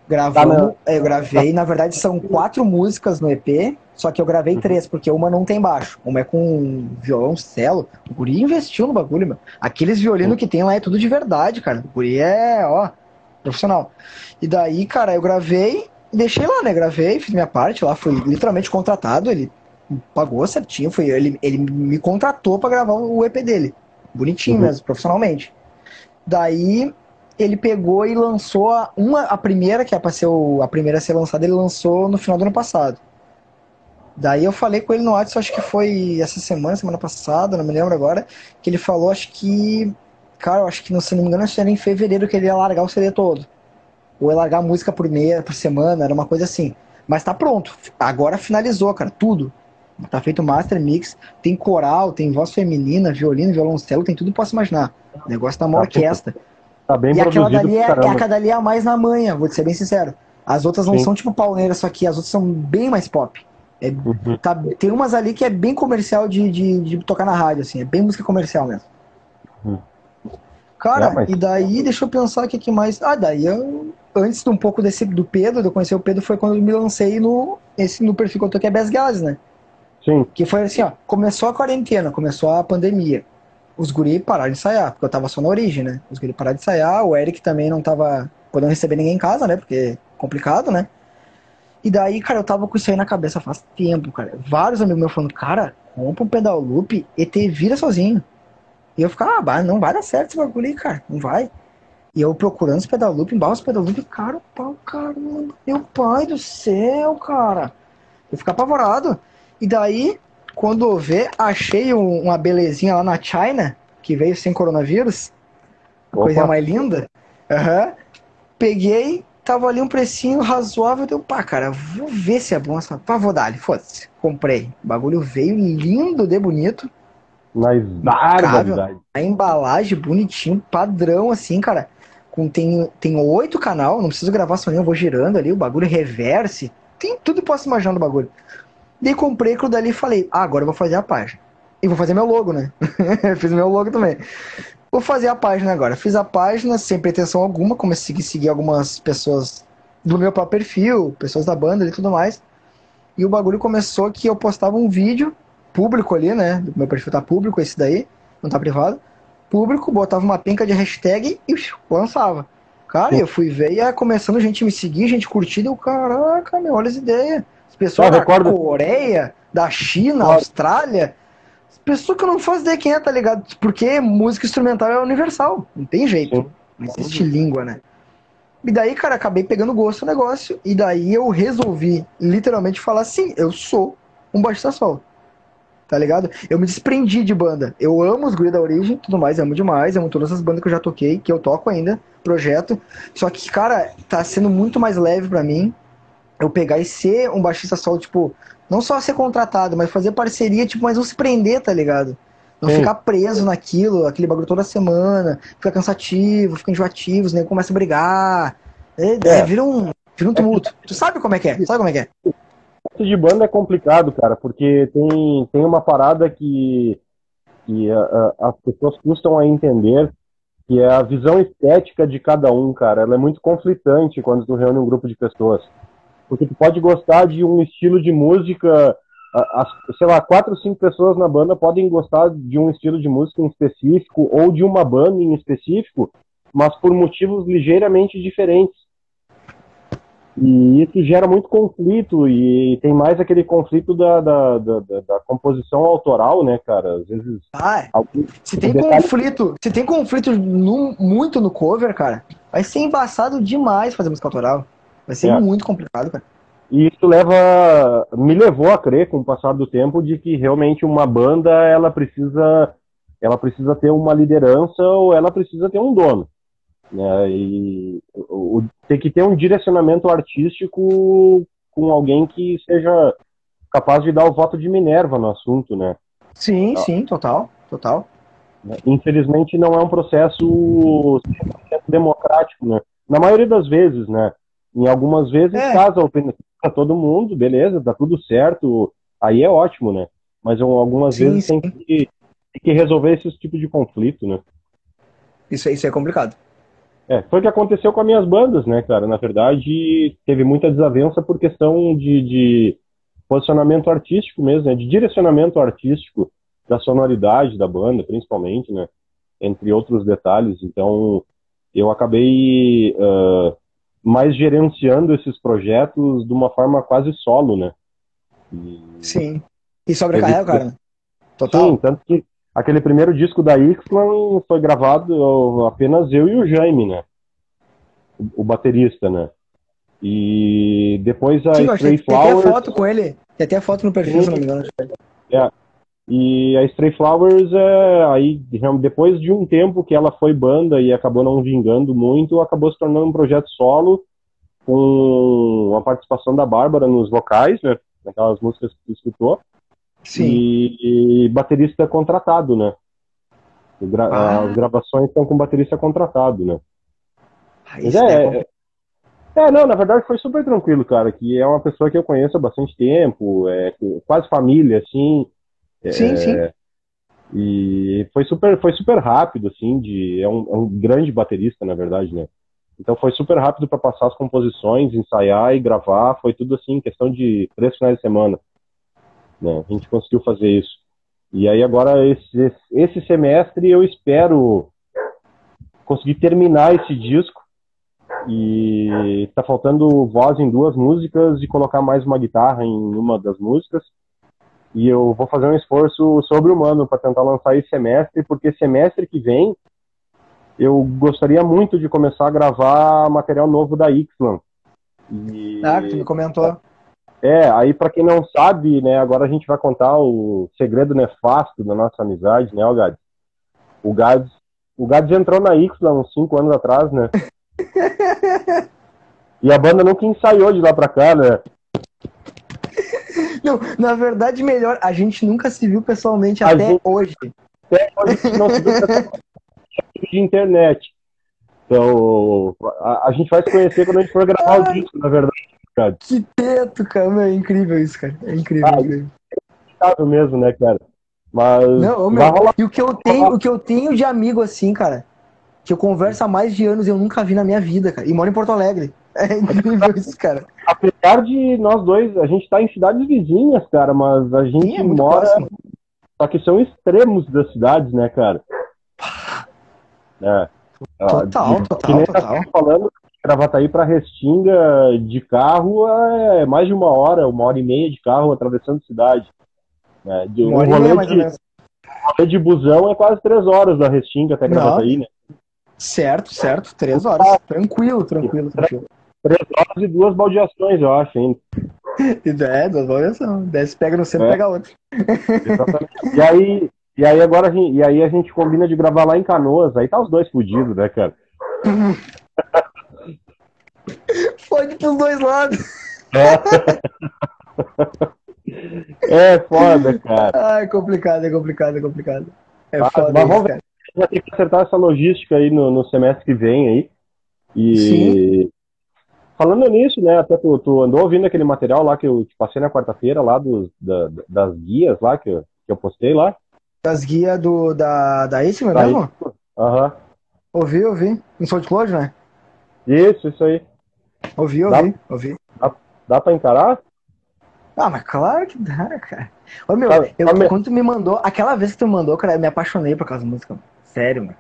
Gravamos, Tá eu gravei, na verdade são quatro músicas no EP, só que eu gravei Uhum. três, porque uma não tem baixo, uma é com violão, celo. O Guri investiu no bagulho, meu. Aqueles violinos Uhum. que tem lá é tudo de verdade, cara. O Guri é, ó, profissional. E daí, cara, eu gravei, deixei lá, né? Gravei, fiz minha parte lá, fui literalmente contratado, ele pagou certinho, foi, ele, ele me contratou pra gravar o EP dele. Bonitinho Uhum. mesmo, profissionalmente. Daí ele pegou e lançou a, uma, a primeira, que é pra ser o- a primeira a ser lançada, ele lançou no final do ano passado. Daí eu falei com ele no WhatsApp, acho que foi essa semana, semana passada, não me lembro agora, que ele falou, acho que, cara, acho que, não- se não me engano, acho que era em fevereiro que ele ia largar o CD todo. Ou ia largar a música por meia, por semana, era uma coisa assim. Mas tá pronto. Agora finalizou, cara, tudo. Tá feito master mix, tem coral, tem voz feminina, violino, violoncelo, tem tudo que posso imaginar. O negócio tá uma tá orquestra. Tá bem e aquela dali é, é, aquela dali é a mais na manha, vou te ser bem sincero. As outras não Sim. são tipo pauleira, só que as outras são bem mais pop. É, uhum. tá, tem umas ali que é bem comercial de, de, de, tocar na rádio, assim, é bem música comercial mesmo. Uhum. Cara, é, mas... e daí, deixa eu pensar o que, que mais. Ah, daí eu. Antes de um pouco desse do Pedro, de eu conhecer o Pedro, foi quando eu me lancei no, esse, no perfil que eu tô, que é Best Guys, né? Sim. Que foi assim, ó, começou a quarentena, começou a pandemia. Os guri pararam de ensaiar, porque eu tava só na origem, né? Os guri pararam de ensaiar, o Eric também não tava podendo receber ninguém em casa, né? Porque é complicado, né? E daí, cara, eu tava com isso aí na cabeça faz tempo, cara. Vários amigos meus falando, cara, compra um pedal loop e te vira sozinho. E eu ficava, ah, não vai dar certo esse bagulho aí, cara, não vai. E eu procurando os pedal loop, embaixo os pedal loop, cara, pau, caramba, meu pai do céu, cara. Eu ficava apavorado. E daí, quando eu ver, achei um, uma belezinha lá na China, que veio sem coronavírus. Opa. Coisa mais linda. Uhum. Peguei, tava ali um precinho razoável, deu, pá, cara, vou ver se é bom essa. Pá, vou dar ali, foda-se. Comprei. O bagulho veio lindo de bonito. Mas barbaridade. A embalagem bonitinho, padrão, assim, cara. Com, tem, tem oito canal, não preciso gravar sozinho, eu vou girando ali, o bagulho reverse. Tem tudo que posso imaginar no bagulho. Daí comprei aquilo dali e falei, ah, agora eu vou fazer a página. E vou fazer meu logo, né? Fiz meu logo também. Vou fazer a página agora. Fiz a página sem pretensão alguma, comecei a seguir algumas pessoas do meu próprio perfil, pessoas da banda e tudo mais. E o bagulho começou que eu postava um vídeo público ali, né? Meu perfil tá público, esse daí, não tá privado. Público, botava uma penca de hashtag e lançava. Cara, eu fui ver e ia começando gente me seguir, gente curtida, eu, caraca, meu, olha as ideias. As pessoas da recordo... Coreia, da China, claro. Austrália, pessoas que eu não faço ideia quem é, tá ligado? Porque música instrumental é universal, não tem jeito. Sim. Não existe língua, né? E daí, cara, acabei pegando gosto do negócio. E daí eu resolvi literalmente falar assim: eu sou um baixista solo tá ligado? Eu me desprendi de banda. Eu amo os guri da origem, tudo mais, amo demais, amo todas as bandas que eu já toquei, que eu toco ainda, projeto. Só que, cara, tá sendo muito mais leve para mim eu pegar e ser um baixista solo, tipo, não só ser contratado, mas fazer parceria, tipo, mas não se prender, tá ligado? Não Sim. ficar preso naquilo, aquele bagulho toda semana, ficar cansativo, fica enjoativo, né? Começa a brigar. É, é. É, vira um, vira um tumulto. Tu sabe como é que é? Sabe como é que é? de banda é complicado, cara, porque tem, tem uma parada que, que a, a, as pessoas custam a entender, que é a visão estética de cada um, cara. Ela é muito conflitante quando tu reúne um grupo de pessoas. Porque tu pode gostar de um estilo de música, as, sei lá, quatro ou cinco pessoas na banda podem gostar de um estilo de música em específico ou de uma banda em específico, mas por motivos ligeiramente diferentes. E isso gera muito conflito e tem mais aquele conflito da, da, da, da composição autoral, né, cara? Às vezes. Ah, algum, se tem detalhe... conflito, se tem conflito no, muito no cover, cara, vai ser embaçado demais fazer música autoral. Vai ser é. muito complicado, cara. E isso leva, me levou a crer, com o passar do tempo, de que realmente uma banda ela precisa, ela precisa ter uma liderança ou ela precisa ter um dono. Né? E o, tem que ter um direcionamento artístico com alguém que seja capaz de dar o voto de Minerva no assunto, né? Sim, ah. sim, total, total. Né? Infelizmente não é um processo democrático, né? Na maioria das vezes, né? Em algumas vezes é. casa para todo mundo, beleza, dá tudo certo, aí é ótimo, né? Mas algumas sim, vezes sim. Tem, que, tem que resolver esse tipo de conflito, né? Isso, isso é complicado. É, foi o que aconteceu com as minhas bandas, né, cara? Na verdade, teve muita desavença por questão de, de posicionamento artístico mesmo, né? De direcionamento artístico da sonoridade da banda, principalmente, né? Entre outros detalhes. Então, eu acabei uh, mais gerenciando esses projetos de uma forma quase solo, né? E... Sim. E sobrecarrega, cara? Total. Sim, tanto que aquele primeiro disco da Ixlan foi gravado apenas eu e o Jaime, né? O, baterista, né? E depois a Sim, Stray Flowers... Tem até foto com ele. Tem até foto no perfil, se não me engano. É. E a Stray Flowers, é, aí depois de um tempo que ela foi banda e acabou não vingando muito, acabou se tornando um projeto solo com a participação da Bárbara nos vocais, né? Naquelas músicas que tu escutou. Sim. E, e baterista contratado, né? Gra Ah. As gravações estão com baterista contratado, né? Ah, Mas isso é, é é, é, não, na verdade foi super tranquilo, cara, que é uma pessoa que eu conheço há bastante tempo, é quase família, assim. É, Sim, sim. E foi super, foi super rápido, assim, de, é um, é um grande baterista, na verdade, né? Então foi super rápido para passar as composições, ensaiar e gravar, foi tudo assim, questão de três finais de semana. Né? A gente conseguiu fazer isso. E aí agora, esse, esse semestre, eu espero conseguir terminar esse disco. E tá faltando voz em duas músicas e colocar mais uma guitarra em uma das músicas. E eu vou fazer um esforço sobre-humano para tentar lançar esse semestre, porque semestre que vem eu gostaria muito de começar a gravar material novo da Ixlan. E... Ah, que tu me comentou. É, aí para quem não sabe, né, agora a gente vai contar o segredo nefasto da nossa amizade, né, o Gads? O Gads, o Gads entrou na Ixlan uns 5 anos atrás, né? e a banda nunca ensaiou de lá pra cá, né? Não, na verdade, melhor, a gente nunca se viu pessoalmente A até gente- hoje. Até hoje não se viu de internet. Então, a, a gente vai se conhecer quando a gente for gravar o disco, na verdade. Que teto, cara. É incrível isso, cara. É incrível, Ah, incrível. Sabe mesmo, né, cara? Mas Não, meu, e o que eu tenho, o que eu tenho de amigo assim, cara, que eu converso há mais de anos e eu nunca vi na minha vida, cara. E moro em Porto Alegre. É incrível isso, cara. Apesar de nós dois, a gente tá em cidades vizinhas, cara, mas a gente Sim, é mora. próximo. Só que são extremos das cidades, né, cara? É. Ah, Total, de- total, que nem total. nós estamos falando, Gravataí pra Restinga de carro é mais de uma hora, uma hora e meia de carro atravessando cidade. É, de, um rolê de, de busão é quase três horas da Restinga até Não. Gravataí, né? Certo, certo. Três horas. Tranquilo, tranquilo, tranquilo. Três horas e duas baldeações, eu acho, ainda. E é, duas variações. Desce, pega no centro, É. pega outro. Exatamente. e aí, e aí agora a gente, e aí a gente combina de gravar lá em Canoas, aí tá os dois fudidos, né, cara? Fode pros dois lados. É foda, cara. Ah, é complicado, é complicado, é complicado. É Mas- foda mas isso, vamos ver. Vai ter que acertar essa logística aí no, no semestre que vem aí. E falando nisso, né, até tu, tu andou ouvindo aquele material lá que eu te passei na quarta-feira lá dos, da- das guias lá que eu, que eu postei lá. Das guias do, da, da Tá mesmo? Aham. Ouvi, ouvi. No SoundCloud, né? Isso, isso aí. Ouvi, Dá- ouvi, ouvi. Dá pra encarar? Ah, mas claro que dá, cara. Ô, meu, Tá- eu, tá quando tu me mandou, aquela vez que tu me mandou, cara, eu me apaixonei por aquelas músicas. mano. Sério, mano.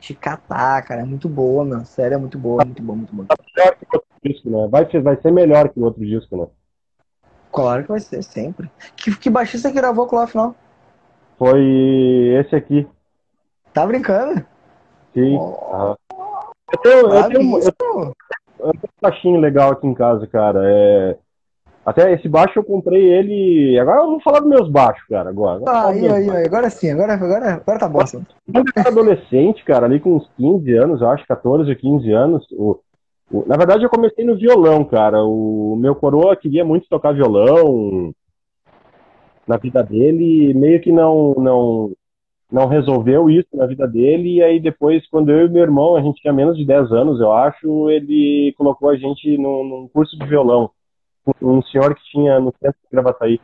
Te catar, cara, é muito boa, meu. Sério, é muito boa, muito boa, muito boa. Melhor que o outro disco, né? Vai ser, vai ser melhor que o outro disco, né? Claro que vai ser, sempre. Que, que baixista que gravou com lá, afinal? Foi esse aqui. Tá brincando? Sim. Oh. Eu tenho, eu tenho, um- eu isso? tenho um baixinho legal aqui em casa, cara. É... Até esse baixo eu comprei ele. Agora eu vou falar dos meus baixos, cara. Agora. Ah, aí, aí, aí. Agora sim, agora, agora, agora tá bom. Quando eu era adolescente, cara, ali com uns 15 anos, eu acho, 14 ou 15 anos, o, o- na verdade eu comecei no violão, cara. O meu coroa queria muito tocar violão na vida dele, meio que não, não, não resolveu isso na vida dele, e aí depois, quando eu e meu irmão, a gente tinha menos de 10 anos, eu acho, ele colocou a gente num, num curso de violão. Um senhor que tinha no centro de Gravataí.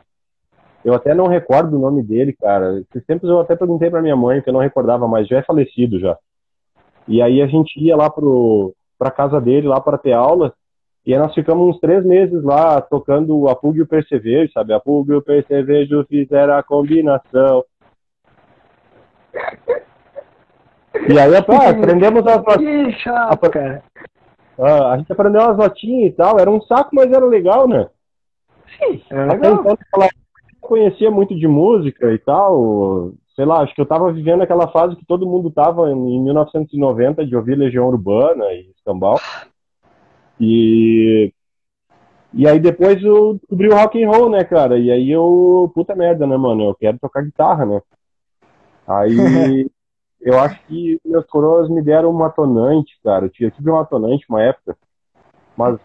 Eu até não recordo o nome dele, cara. Esses tempos eu até perguntei pra minha mãe, que eu não recordava, mas já é falecido já. E aí a gente ia lá pro, pra casa dele, lá para ter aula, e aí nós ficamos uns três meses lá tocando a Pug e o Percevejo, sabe? A Pug e o Percevejo fizeram a combinação. E aí, aprendemos as cara. ah, a gente aprendeu umas notinhas e tal, era um saco, mas era legal, né? É Até legal. então, época, eu não conhecia muito de música e tal. Sei lá, acho que eu tava vivendo aquela fase que todo mundo tava em 1990 de ouvir Legião Urbana e Escambau. E e aí depois eu descobri o rock and roll, né, cara? E aí eu, puta merda, né, mano? Eu quero tocar guitarra, né? Aí eu acho que meus coroas me deram uma tonante, cara. Eu tive eu tive uma tonante uma época, mas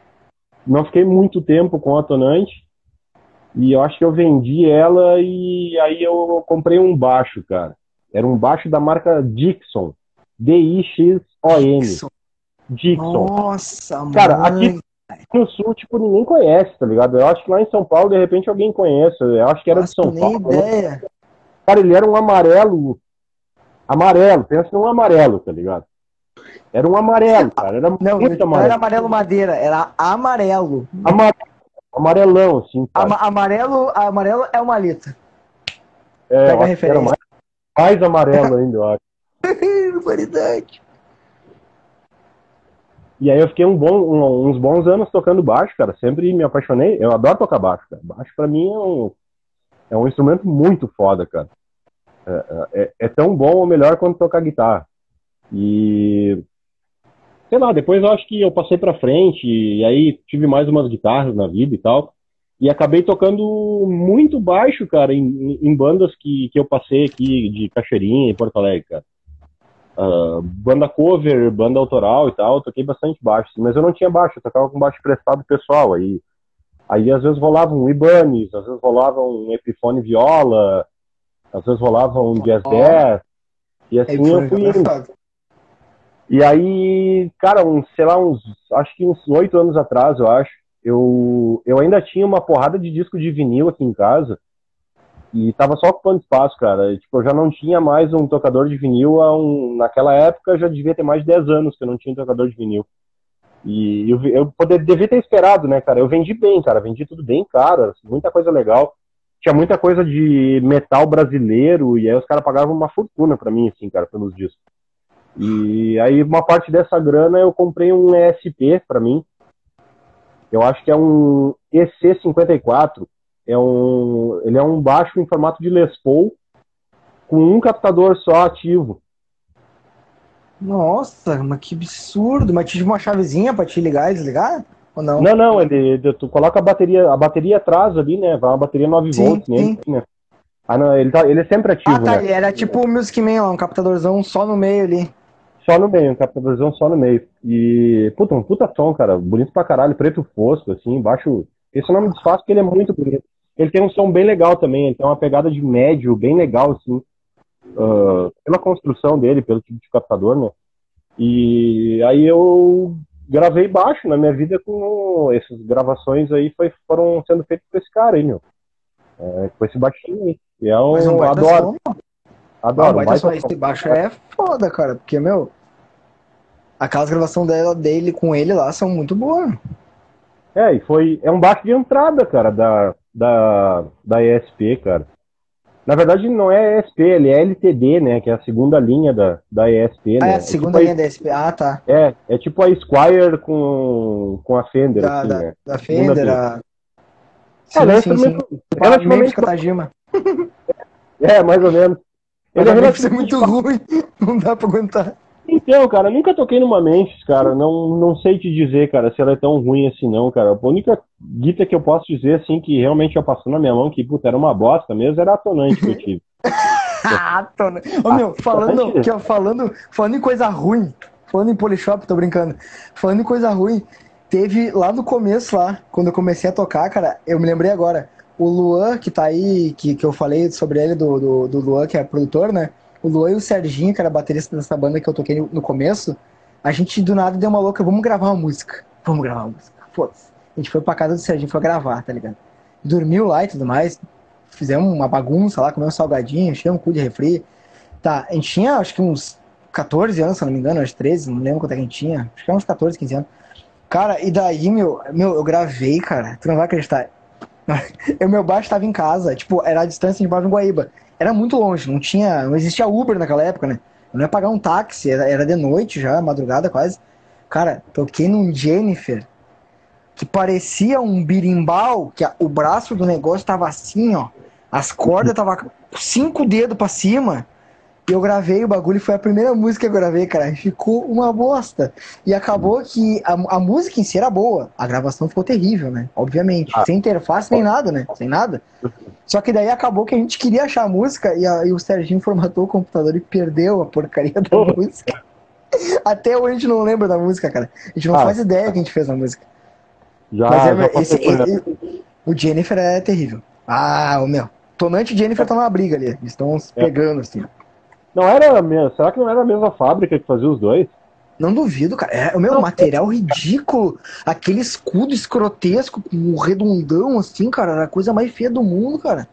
não fiquei muito tempo com a tonante. E eu acho que eu vendi ela e aí eu comprei um baixo, cara. Era um baixo da marca Dixon. D-I-X-O-N. Dixon. Dixon. Nossa, Cara, mãe. aqui no sul, tipo, ninguém conhece, tá ligado? Eu acho que lá em São Paulo, de repente, alguém conhece. Eu acho que era de Nossa, São nem Paulo. ideia. Cara, ele era um amarelo. Amarelo, pensa num amarelo, tá ligado? Era um amarelo, cara. Era Não, muito não amarelo. era amarelo madeira, era amarelo. Amarelo. Amarelão, assim, amarelo, amarelo é uma lita. É, pega a referência. mais, mais amarelo ainda, eu acho. E aí eu fiquei um bom, um- uns bons anos tocando baixo, cara. Sempre me apaixonei. Eu adoro tocar baixo, cara. Baixo pra mim é um, é um instrumento muito foda, cara. É, é- é tão bom ou melhor quanto tocar guitarra. E sei lá, depois eu acho que eu passei pra frente e aí tive mais umas guitarras na vida e tal. E acabei tocando muito baixo, cara, em, em bandas que, que eu passei aqui de Cachoeirinha em Porto Alegre, cara. Ah, banda cover, banda autoral e tal, toquei bastante baixo, mas eu não tinha baixo, eu tocava com baixo prestado pessoal. Aí, aí às vezes rolava um Ibanez, às vezes rolava um Epiphone viola, às vezes rolava um Jazz Ó. 10, e assim foi eu fui indo. E aí, cara, uns, sei lá, uns, acho que uns oito anos atrás, eu acho, eu, eu ainda tinha uma porrada de disco de vinil aqui em casa e tava só ocupando espaço, cara. E, tipo, eu já não tinha mais um tocador de vinil um, naquela época já devia ter mais de 10 anos que eu não tinha um tocador de vinil. E eu, eu poder, devia ter esperado, né, cara? Eu vendi bem, cara, vendi tudo bem caro, muita coisa legal. Tinha muita coisa de metal brasileiro e aí os caras pagavam uma fortuna pra mim, assim, cara, pelos discos. E aí uma parte dessa grana eu comprei um ESP pra mim. Eu acho que é um EC54. É um, ele é um baixo em formato de Les Paul com um captador só ativo. Nossa, mas que absurdo. Mas tinha uma chavezinha pra te ligar e desligar? Ou não? Não, não, ele tu coloca a bateria, a bateria atrás ali, né? Vai uma bateria 9 Sim, volts nele, né? Ah, não, ele, tá, ele é sempre ativo, ah, tá. né? Ele era tipo o Music Man lá, um captadorzão só no meio ali. Só no meio, um captadorzão só no meio. E, puta, um puta som, cara, bonito pra caralho, preto fosco, assim, baixo. Esse nome desfaz porque ele é muito bonito. Ele tem um som bem legal também, ele tem uma pegada de médio bem legal, assim, ah, pela construção dele, pelo tipo de captador, né? E aí eu gravei baixo na minha vida com essas gravações aí foi, foram sendo feitas com esse cara aí, meu. É, com esse baixinho aí. E é um, Mas um adoro, som. Ah, adoro. um baita baita som. Esse baixo é foda, cara. Porque, meu, aquelas gravações dela, dele com ele lá são muito boas. É, e foi. É um baixo de entrada, cara, da, da, da ESP, cara. Na verdade, não é ESP, ele é LTD, né? Que é a segunda linha da, da ESP, Ah, né? é a segunda tipo linha da SP. Ah, tá. a, é, é tipo a Squire com, com a Fender, Da, assim, da, né? da Fender, a... É, ele é Sim, sim, sim. relativamente. Katajima. É, mais ou menos. Ele é isso é relativamente. muito ruim. Não dá pra aguentar. Então, cara, nunca toquei numa Mantis, cara. Não, não sei te dizer, cara, se ela é tão ruim assim, não, cara. A única guita que eu posso dizer, assim, que realmente já passou na minha mão, que, puta, era uma bosta mesmo, era a tonante que eu tive. Ah, tô... Ô, meu, falando, aqui, ó, falando, falando em coisa ruim, falando em Polishop, tô brincando. Falando em coisa ruim, teve lá no começo, lá, quando eu comecei a tocar, cara, eu me lembrei agora. O Luan, que tá aí, que, que eu falei sobre ele, do, do, do Luan, que é produtor, né? O Luan e o Serginho, que era baterista dessa banda que eu toquei no, começo, a gente do nada deu uma louca, vamos gravar uma música. Vamos gravar uma música. Foda-se. A gente foi pra casa do Serginho, foi gravar, tá ligado? Dormiu lá e tudo mais. Fizemos uma bagunça lá, comemos um salgadinho, enchemos um cu de refri. Tá, a gente tinha acho que uns 14 anos, se não me engano, acho 13, não lembro quanto é que a gente tinha. Acho que era uns 14, 15 anos. Cara, e daí, meu, meu, eu gravei, cara, tu não vai acreditar. O meu baixo tava em casa, tipo, era a distância de Barra Guaíba. Era muito longe, não tinha, não existia Uber naquela época, né? Eu não ia pagar um táxi, era, era de noite já, madrugada quase. Cara, toquei num Jennifer que parecia um birimbau, que a- o braço do negócio tava assim, ó. As cordas tava cinco dedos pra cima. E eu gravei o bagulho, foi a primeira música que eu gravei, cara. Ficou uma bosta. E acabou que a, a música em si era boa. A gravação ficou terrível, né? Obviamente. Ah. Sem interface nem nada, né? Sem nada. Só que daí acabou que a gente queria achar a música e, a- e o Serginho formatou o computador e perdeu a porcaria da Oh. música. Até hoje a gente não lembra da música, cara. A gente não Ah. faz ideia que a gente fez a música. Já, Mas é, já esse, esse- O Jennifer é terrível. Ah, o meu. Tonante e Jennifer estão na briga ali. Eles estão se É. pegando, assim. Não era a mesma, será que não era a mesma fábrica que fazia os dois? Não duvido, cara. É, o meu Não. material ridículo. Aquele escudo escrotesco com um redondão, assim, cara. Era a coisa mais feia do mundo, cara.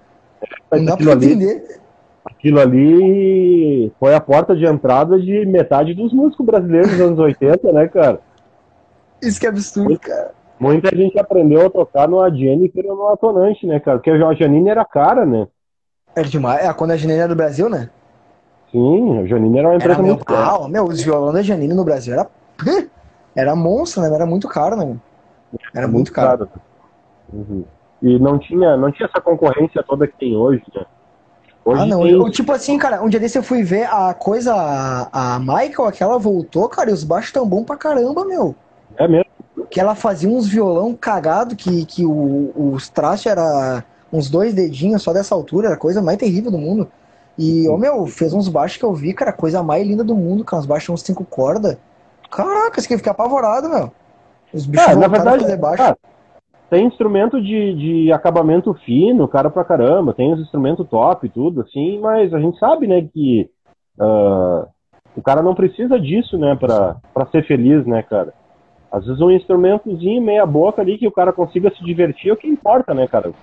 Mas Não dá aquilo pra ali, entender. aquilo ali foi a porta de entrada de metade dos músicos brasileiros dos anos 80, né, cara? Isso que é absurdo, cara. Muita gente aprendeu a tocar no Jennifer ou no Atonante, né, cara? Porque a Janine era cara, né? Era demais. É, quando a Janine era do Brasil, né? Sim, a Janine era uma Era empresa meu, muito cara. ah, meu, os violão da Janine no Brasil era. Era monstro, né? Era muito caro, né? Era muito caro. Uhum. E não tinha, não tinha essa concorrência toda que tem hoje, né? Hoje Ah, não. tem... Eu, tipo assim, cara, um dia desse eu fui ver a coisa. A, a Michael, aquela voltou, cara, e os baixos tão bom pra caramba, meu. É mesmo. Que ela fazia uns violão cagado, que, que o, os trastes era uns dois dedinhos só dessa altura, era a coisa mais terrível do mundo. E, ô meu, fez uns baixos que eu vi, cara, a coisa mais linda do mundo, cara, uns baixos uns cinco cordas. Caraca, eu fiquei apavorado, meu. Os bichos Ah, na verdade, fazer baixo. ah, tem instrumento de, de acabamento fino, cara pra caramba, tem os instrumentos top e tudo, assim, mas a gente sabe, né, que ah, o cara não precisa disso, né, pra, pra ser feliz, né, cara. Às vezes um instrumentozinho meia boca ali que o cara consiga se divertir é o que importa, né, cara.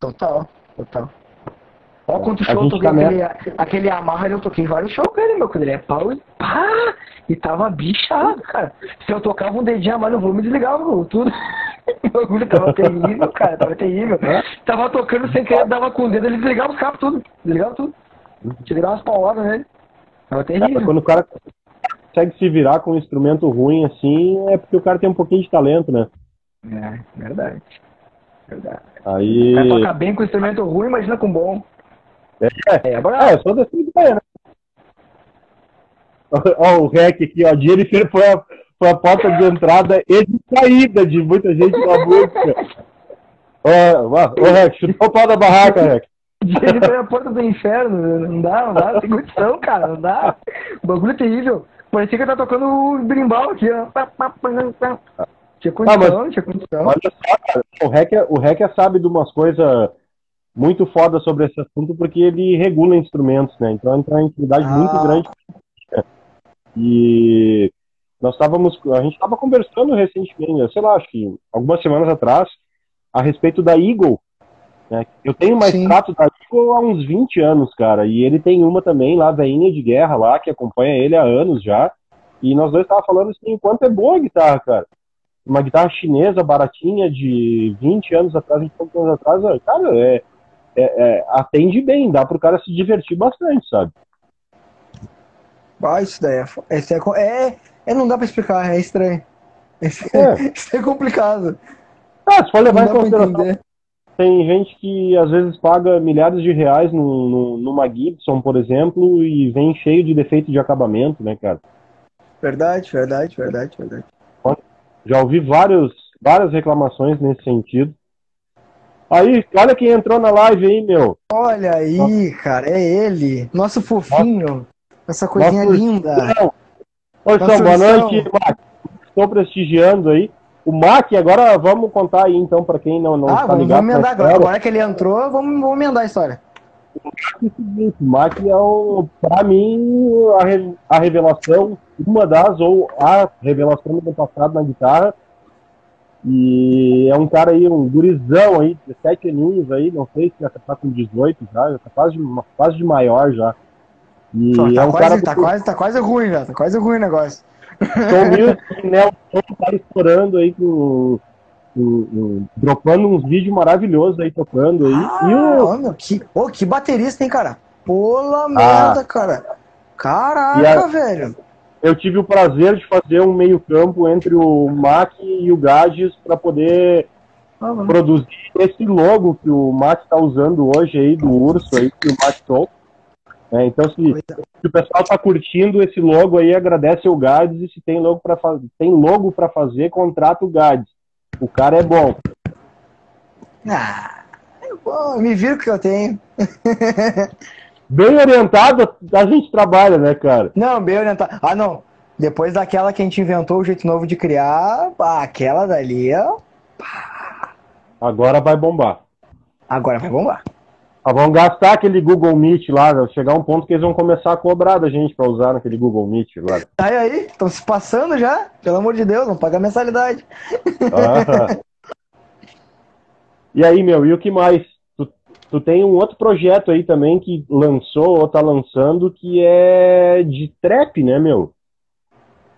Total, total. Ó, quanto show eu gente toquei aquele, aquele Amarra, eu toquei vários shows com ele, meu, quando ele é pau e pá, e tava bichado, cara. Se eu tocava um dedinho a mais no volume, desligava meu, tudo. O bagulho tava terrível, cara, tava terrível. É? Tava tocando sem querer, dava com o dedo, ele desligava os cabos tudo, desligava tudo. Tirava umas pauladas nele. Tava terrível. quando o cara consegue se virar com um instrumento ruim assim, é porque o cara tem um pouquinho de talento, né? É, verdade. Verdade. Aí. O cara toca bem com instrumento ruim, imagina com bom. É, É, agora É, só descer de pé, né? Ó, o REC aqui, ó. Jennifer foi a, foi a porta de entrada e de saída de muita gente na música. Ô, REC, chutou o pau da barraca, REC. Ele foi a porta do inferno, não dá, não dá, não tem condição, cara, não dá. O bagulho é terrível. Parecia que tá tocando o brimbal aqui, ó. Tinha condição, não tinha condição. Olha só, cara, o REC, é- o REC sabe de umas coisas muito foda sobre esse assunto porque ele regula instrumentos, né? Então entra uma intimidade Ah. muito grande. E nós estávamos, a gente estava conversando recentemente, sei lá, acho que algumas semanas atrás, a respeito da Eagle. Né? Eu tenho uma Sim. da Eagle há uns 20 anos, cara, e ele tem uma também lá, veinha de guerra lá, que acompanha ele há anos já. E nós dois estávamos falando assim, o quanto é boa a guitarra, cara. Uma guitarra chinesa baratinha de 20 anos atrás, 20 anos atrás, cara, é, é- é- atende bem, dá pro cara se divertir bastante, sabe? Ah, isso daí é, esse é, é, é, não dá pra explicar, é estranho. Esse- É. Isso é complicado. Ah, se for Não levar dá em consideração, tem gente que às vezes paga milhares de reais no, no- numa Gibson, por exemplo, e vem cheio de defeito de acabamento, né, cara? Verdade, verdade, verdade, verdade. Já ouvi vários, várias reclamações nesse sentido. Aí, olha quem entrou na live aí, meu. Olha aí, cara, é ele. Nosso fofinho. Essa coisinha Nosso linda. Não. Oi, Nossa boa noite, Mac. Estou prestigiando aí. O Mac, agora vamos contar aí então para quem não, não Ah, está vamos, ligado. vamos emendar agora. Agora que ele entrou, vamos, vamos emendar a história. é o seguinte, o Mac é o, pra mim, a, re- a revelação, uma das, ou a revelação do passado na guitarra. E é um cara aí, um gurizão aí, 17 aninhos aí, não sei se já tá com 18 já, já tá quase, de- quase de maior já. E Pô, é tá, um quase, cara tá, quase, tá quase ruim já, tá quase ruim o negócio. Tom Music, né? O tá estourando aí com, com- dropando uns vídeos maravilhosos aí tocando aí. e Ah, o, ó, meu, que, ô, que baterista, hein, cara? Pula merda, cara. Caraca, E a- velho. Eu tive o prazer de fazer um meio campo entre o Mac e o Gages para poder Ah, produzir esse logo que o Mac está usando hoje aí do urso aí que o Mac Soul. É, então se, se o pessoal tá curtindo esse logo aí, agradece o Gades e se tem logo para fazer, tem logo para fazer, contrata o Gades. O cara é bom. Ah, pô, me vira o que eu tenho. Bem orientado, a gente trabalha, né, cara? Não, bem orientado. Ah, não. Depois daquela que a gente inventou o jeito novo de criar, pá, aquela dali, ó. pá. Agora vai bombar. Agora vai bombar. Ah, vão gastar aquele Google Meet lá, chegar um ponto que eles vão começar a cobrar da gente para usar naquele Google Meet agora. Aí aí, estão se passando já? Pelo amor de Deus, não paga mensalidade. Ah. e aí, meu, e o que mais? Tu, tem um outro projeto aí também que lançou ou tá lançando que é de trap, né, meu?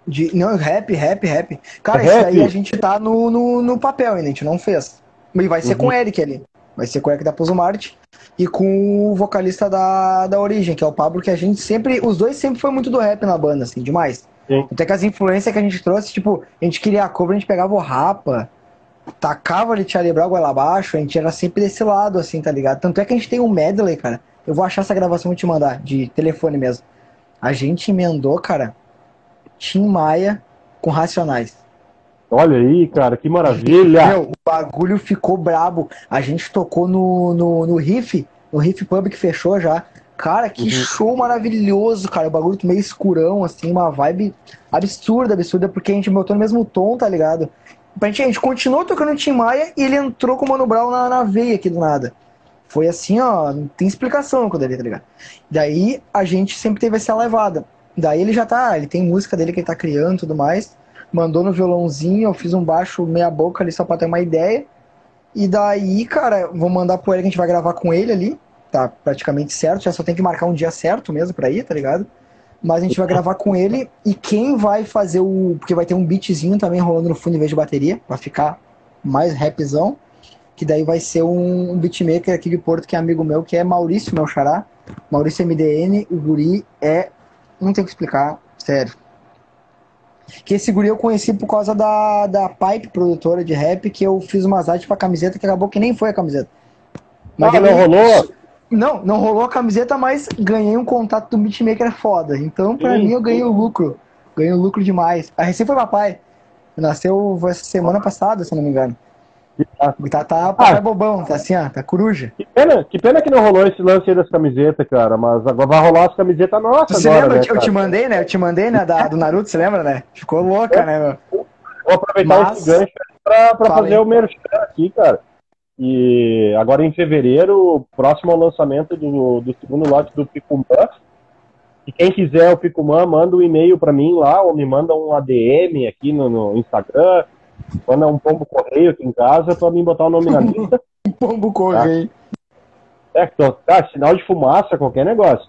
De, não, rap, rap, rap. Cara, É isso rap? aí a gente tá no, no, no papel ainda, a gente não fez. E vai ser Uhum. com o Eric ali. Vai ser com o Eric da Pouso Marte e com o vocalista da, da Origem, que é o Pablo, que a gente sempre. Os dois sempre foi muito do rap na banda, assim, demais. Sim. Até que as influências que a gente trouxe, tipo, a gente queria a cover, a gente pegava o Rapa, tacava ali Charlie Brown lá abaixo, a gente era sempre desse lado, assim, tá ligado? Tanto é que a gente tem um medley, cara. Eu vou achar essa gravação e te mandar, de telefone mesmo. A gente emendou, cara, Tim Maia com Racionais. Olha aí, cara, que maravilha! Meu, o bagulho ficou brabo. A gente tocou no, no, no Riff, no Riff Pub que fechou já. Cara, que Uhum. show maravilhoso, cara. O bagulho meio escurão, assim, uma vibe absurda, absurda, porque a gente botou no mesmo tom, tá ligado? A gente, a gente continuou tocando Tim Maia e ele entrou com o Mano Brown na, na veia aqui do nada. Foi assim, ó, não tem explicação quando ele, tá ligado? Daí a gente sempre teve essa levada. Daí ele já tá, ele tem música dele que ele tá criando e tudo mais. Mandou no violãozinho, eu fiz um baixo meia boca ali só pra ter uma ideia. E daí, cara, vou mandar pro ele que a gente vai gravar com ele ali. Tá praticamente certo, já só tem que marcar um dia certo mesmo pra ir, tá ligado? Mas a gente vai gravar com ele e quem vai fazer o. Porque vai ter um beatzinho também rolando no fundo em vez de bateria, pra ficar mais rapzão. Que daí vai ser um, beatmaker aqui de Porto, que é amigo meu, que é Maurício, meu xará. Maurício MDN, o guri é. Não tem o que explicar, sério. Que esse guri eu conheci por causa da, da Pipe, produtora de rap, que eu fiz umas artes pra camiseta que acabou que nem foi a camiseta. Ah, eu não rolou? Não, não rolou a camiseta, mas ganhei um contato do beatmaker foda. Então, pra mim, eu ganhei o lucro. Ganhei o lucro demais. A recém foi papai. Nasceu essa semana passada, se eu não me engano. Tá, tá papai Ah. bobão, tá assim, ó, tá coruja. Que pena, que pena que não rolou esse lance aí das camisetas, cara. Mas agora vai rolar as camisetas nossas se agora, lembra? né, eu te cara? mandei, né? Eu te mandei, né, da, do Naruto, você lembra, né? Ficou louca, né, meu? Vou aproveitar Mas- esse gancho pra, pra fazer o merchan aqui, cara. E agora em fevereiro, próximo ao lançamento do, do segundo lote do Picumã. E quem quiser o Picumã, manda um e-mail pra mim lá, ou me manda um ADM aqui no, no Instagram, manda um pombo correio aqui em casa pra mim botar o nome na lista. Pombo correio. É, então, tá, sinal de fumaça, qualquer negócio.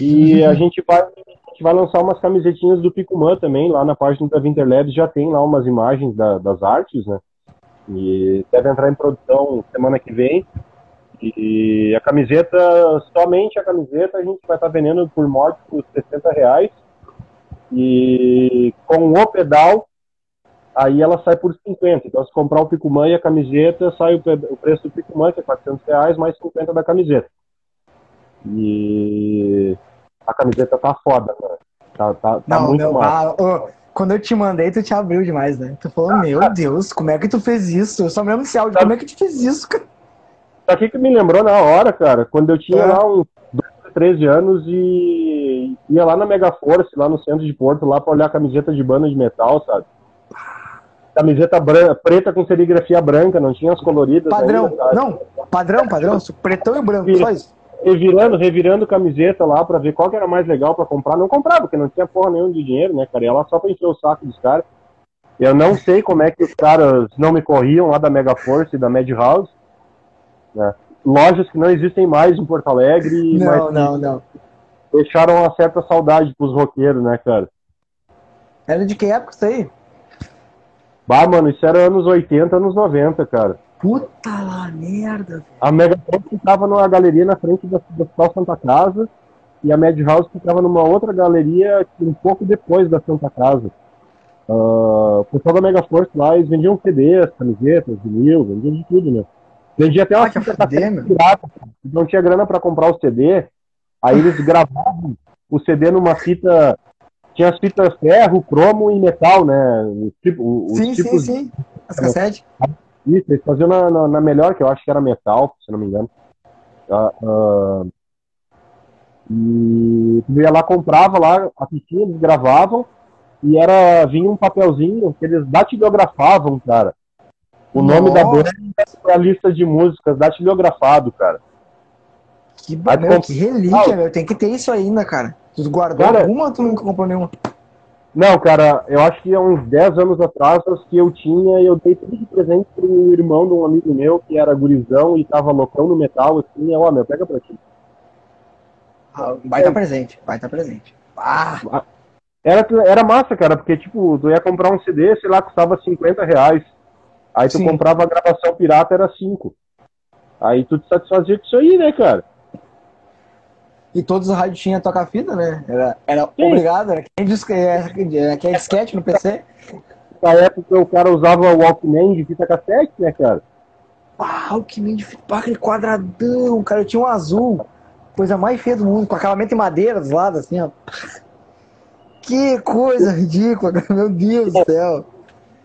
E a gente vai, a gente vai lançar umas camisetinhas do Picumã também, lá na página da Winterlabs já tem lá umas imagens da- das artes, né? E deve entrar em produção semana que vem. E a camiseta, somente a camiseta, a gente vai estar vendendo por morte por 60 reais. E com o pedal, aí ela sai por 50. Então, se comprar o Picumã e a camiseta, sai o, preço do Picumã, que é 400 reais, mais 50 da camiseta. E a camiseta tá foda, cara. Tá, tá, tá Não, muito ô, quando eu te mandei, tu te abriu demais, né? Tu falou, meu Deus, como é que tu fez isso? Eu só me lembro desse áudio, como é que tu fez isso, cara? Sabe o que me lembrou na hora, cara? Quando eu tinha É. lá uns 12, 13 anos e ia lá na Mega Force, lá no centro de Porto, lá pra olhar camiseta de banda de metal, sabe? Camiseta bran- preta com serigrafia branca, não tinha as coloridas. Padrão, ainda, não, padrão, padrão, pretão e branco, só isso. Revirando, revirando camiseta lá pra ver qual que era mais legal pra comprar. Não comprava, porque não tinha porra nenhuma de dinheiro, né, cara? Ia lá só pra encher o saco dos caras. Eu não sei como é que os caras não me corriam lá da Mega Force e da Mad House. né? Lojas que não existem mais em Porto Alegre, Não, não, não. deixaram uma certa saudade pros roqueiros, né, cara? Era de que época isso aí? Bah, mano, isso era anos 80, anos 90, cara. Puta lá, merda, velho. A Mega Force ficava numa galeria na frente da, do Hospital Santa Casa e a Mad House ficava numa outra galeria um pouco depois da Santa Casa. Ah, o pessoal da Mega Force lá, eles vendiam CDs, camisetas, vinil, vendiam de tudo, né? Vendia até uma Ah, fita pirata. Não tinha grana pra comprar o CD, aí eles gravavam o CD numa fita. Tinha as fitas ferro, cromo e metal, né? Tipo, Sim, sim, sim. As cassetes. Isso, eles faziam na, na, na melhor, que eu acho que era metal, se não me engano. Ah, ah, e tu ia lá, comprava lá a fitinha, eles gravavam, e era, vinha um papelzinho que eles datilografavam, cara. O nome da banda é a lista de músicas, datilografado, cara. Que, meu, que relíquia, meu. Tem que ter isso ainda, cara. Tu guardou cara, alguma ou tu nunca comprou nenhuma? Não, cara, eu acho que há uns 10 anos atrás, as que eu tinha, eu dei tudo de presente pro irmão de um amigo meu, que era gurizão e tava loucão no metal, assim, ó, meu, pega pra ti. Ah, vai estar tá presente, vai estar tá presente. Ah. Era, era massa, cara, porque, tipo, tu ia comprar um CD, sei lá, custava 50 reais. Aí tu Sim. comprava a gravação pirata, era 5. Aí tu te satisfazia com isso aí, né, cara? E todos os rádios tinham toca-fita, né? Era, era obrigado, era quem disse que era quem disquete no PC. Na época o cara usava o Walkman de fita cassete, né, cara? Ah, Walkman de fita, aquele quadradão, cara, eu tinha um azul, coisa mais feia do mundo, com acabamento em madeira dos lados, assim, ó. Que coisa ridícula, meu Deus do céu.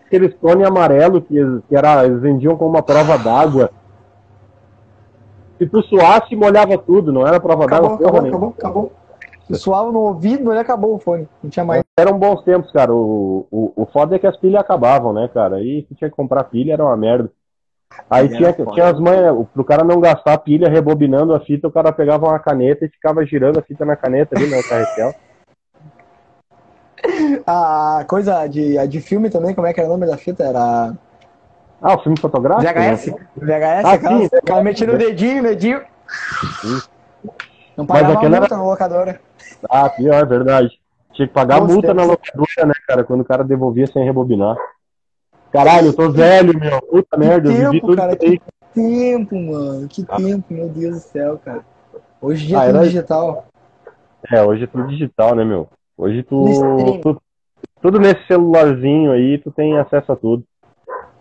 Aquele Sony amarelo que, que era, eles vendiam com uma prova d'água se tu suasse, molhava tudo, não era prova d'água. Acabou, acabou, acabou, acabou. Se suava no ouvido, ele acabou o fone. Não tinha mais. Eram bons tempos, cara. O, o, o foda é que as pilhas acabavam, né, cara? Aí tu tinha que comprar pilha, era uma merda. Aí tinha, tinha as manhas, pro cara não gastar a pilha rebobinando a fita, o cara pegava uma caneta e ficava girando a fita na caneta ali no carretel. A coisa de, de filme também, como é que era o nome da fita? Era ah, o filme fotográfico? VHS. Né? VHS, ah, aquela, sim. aquela metendo o dedinho, dedinho. Sim. Não pagava Mas multa era... na locadora. Ah, pior, é verdade. Tinha que pagar Nossa, multa na locadora, né, cara, quando o cara devolvia sem rebobinar. Caralho, eu tô velho, meu. Puta que merda, tempo, eu vivi tudo cara, Que tempo, mano. Que ah. tempo, meu Deus do céu, cara. Hoje em dia ah, é tudo era... digital. É, hoje é tudo digital, né, meu? Hoje tu, tu, Tudo nesse celularzinho aí, tu tem acesso a tudo.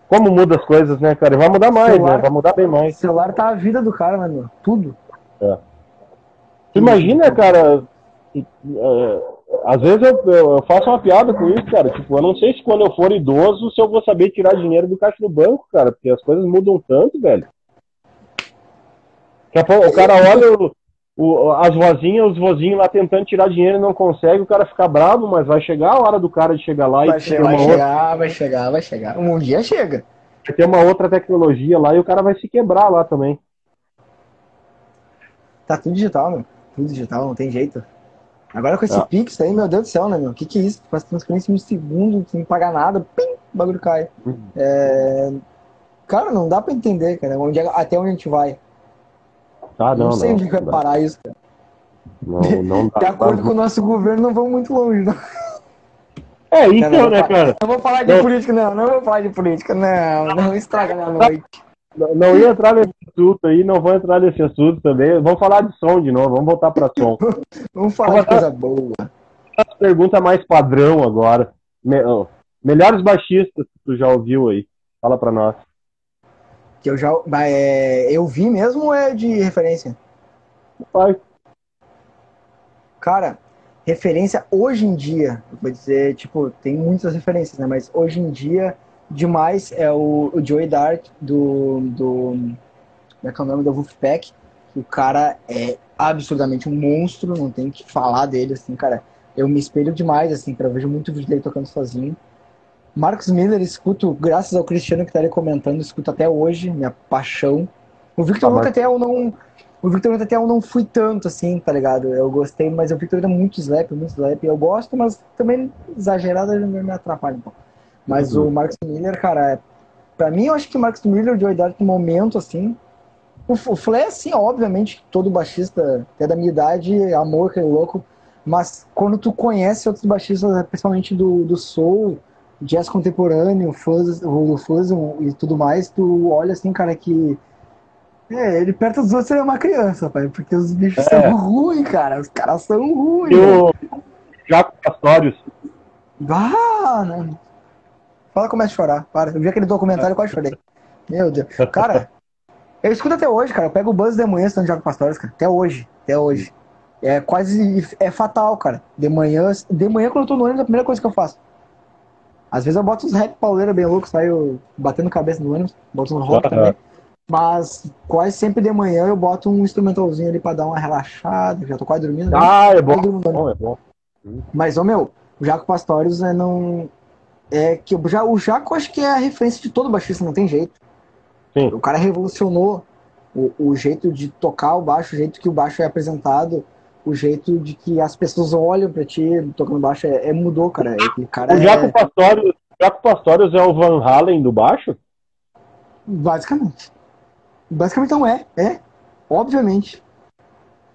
Como muda as coisas, né, cara? E vai mudar mais, celular, né? Vai mudar bem mais. O celular tá a vida do cara, né, meu? Tudo. É. Tu imagina, cara, é, às vezes eu, eu, faço uma piada com isso, cara. Tipo, eu não sei se quando eu for idoso se eu vou saber tirar dinheiro do caixa do banco, cara, porque as coisas mudam tanto, velho. O cara olha o, as vozinhas, os vozinhos lá tentando tirar dinheiro e não consegue, o cara fica bravo, mas vai chegar a hora do cara de chegar lá vai e chegar, vai chegar, outra... vai chegar, vai chegar. Um dia chega. Vai ter uma outra tecnologia lá e o cara vai se quebrar lá também. Tá tudo digital, meu. Tudo digital, não tem jeito. Agora com esse ah. Pix aí, meu Deus do céu, né, meu? O que, que é isso? Faz transferência em um segundo, sem pagar nada, pim, o bagulho cai. Uhum. É... Cara, não dá pra entender, cara, onde, é, até onde a gente vai. Ah, não, não sei não, onde vai parar isso, cara. Não, não dá. De acordo com o nosso governo, não vamos muito longe, não. É, então, cara, né, cara? Não vou falar de não. política, não. Não vou falar de política, não. Não estraga minha noite. Não, não ia entrar nesse assunto aí, não vou entrar nesse assunto também. Vamos falar de som de novo, vamos voltar pra som. vamos falar vamos de coisa boa. Pergunta mais padrão agora. Me, melhores baixistas que tu já ouviu aí? Fala pra nós que eu já é, eu vi mesmo ou é de referência? Pai. Cara, referência hoje em dia, eu vou dizer, tipo, tem muitas referências, né? Mas hoje em dia, demais é o, o Joey Dart do. do como é que é o nome? Do Wolfpack. O cara é absurdamente um monstro, não tem que falar dele, assim, cara. Eu me espelho demais, assim, cara. Eu vejo muito vídeo dele tocando sozinho. Marcos Miller, escuto, graças ao Cristiano que tá ali comentando, escuto até hoje, minha paixão. O Victor ah, até eu não. O Victor até eu não fui tanto assim, tá ligado? Eu gostei, mas o Victor é muito slap, muito slap. Eu gosto, mas também exagerado me atrapalha um pouco. Mas uhum. o Marcos Miller, cara, é, pra mim eu acho que o Marcos Miller, de idade no momento, assim. O, o Flea, assim, obviamente, todo baixista, até da minha idade, amor, aquele louco. Mas quando tu conhece outros baixistas, principalmente do, do Soul jazz contemporâneo, fuzz, o fuzz e tudo mais, tu olha assim, cara, que. É, ele perto dos outros é uma criança, pai, porque os bichos é. são ruins, cara. Os caras são ruins. E o Jaco Pastorius. Ah, não. Fala começa a chorar, para. Eu vi aquele documentário e quase chorei. Meu Deus. Cara, eu escuto até hoje, cara. Eu pego o buzz de manhã estando Jaco Pastorius, cara. Até hoje. Até hoje. É quase. É fatal, cara. De manhã. De manhã, quando eu tô no ônibus, é a primeira coisa que eu faço. Às vezes eu boto uns rap pauleira bem louco, saio batendo cabeça no ônibus, boto um rock também. Mas quase sempre de manhã eu boto um instrumentalzinho ali pra dar uma relaxada, já tô quase dormindo. Né? Ah, é bom. bom, é bom. Mas, ô meu, o Jaco Pastorius é não. é que o, Ja- o Jaco acho que é a referência de todo baixista, não tem jeito. Sim. O cara revolucionou o, o jeito de tocar o baixo, o jeito que o baixo é apresentado, o jeito de que as pessoas olham pra ti tocando baixo, é, é- mudou, cara. Aquele cara O Jaco é, Pastorius, Jaco Pastorius é o Van Halen do baixo? basicamente. Basicamente não é, é. Obviamente.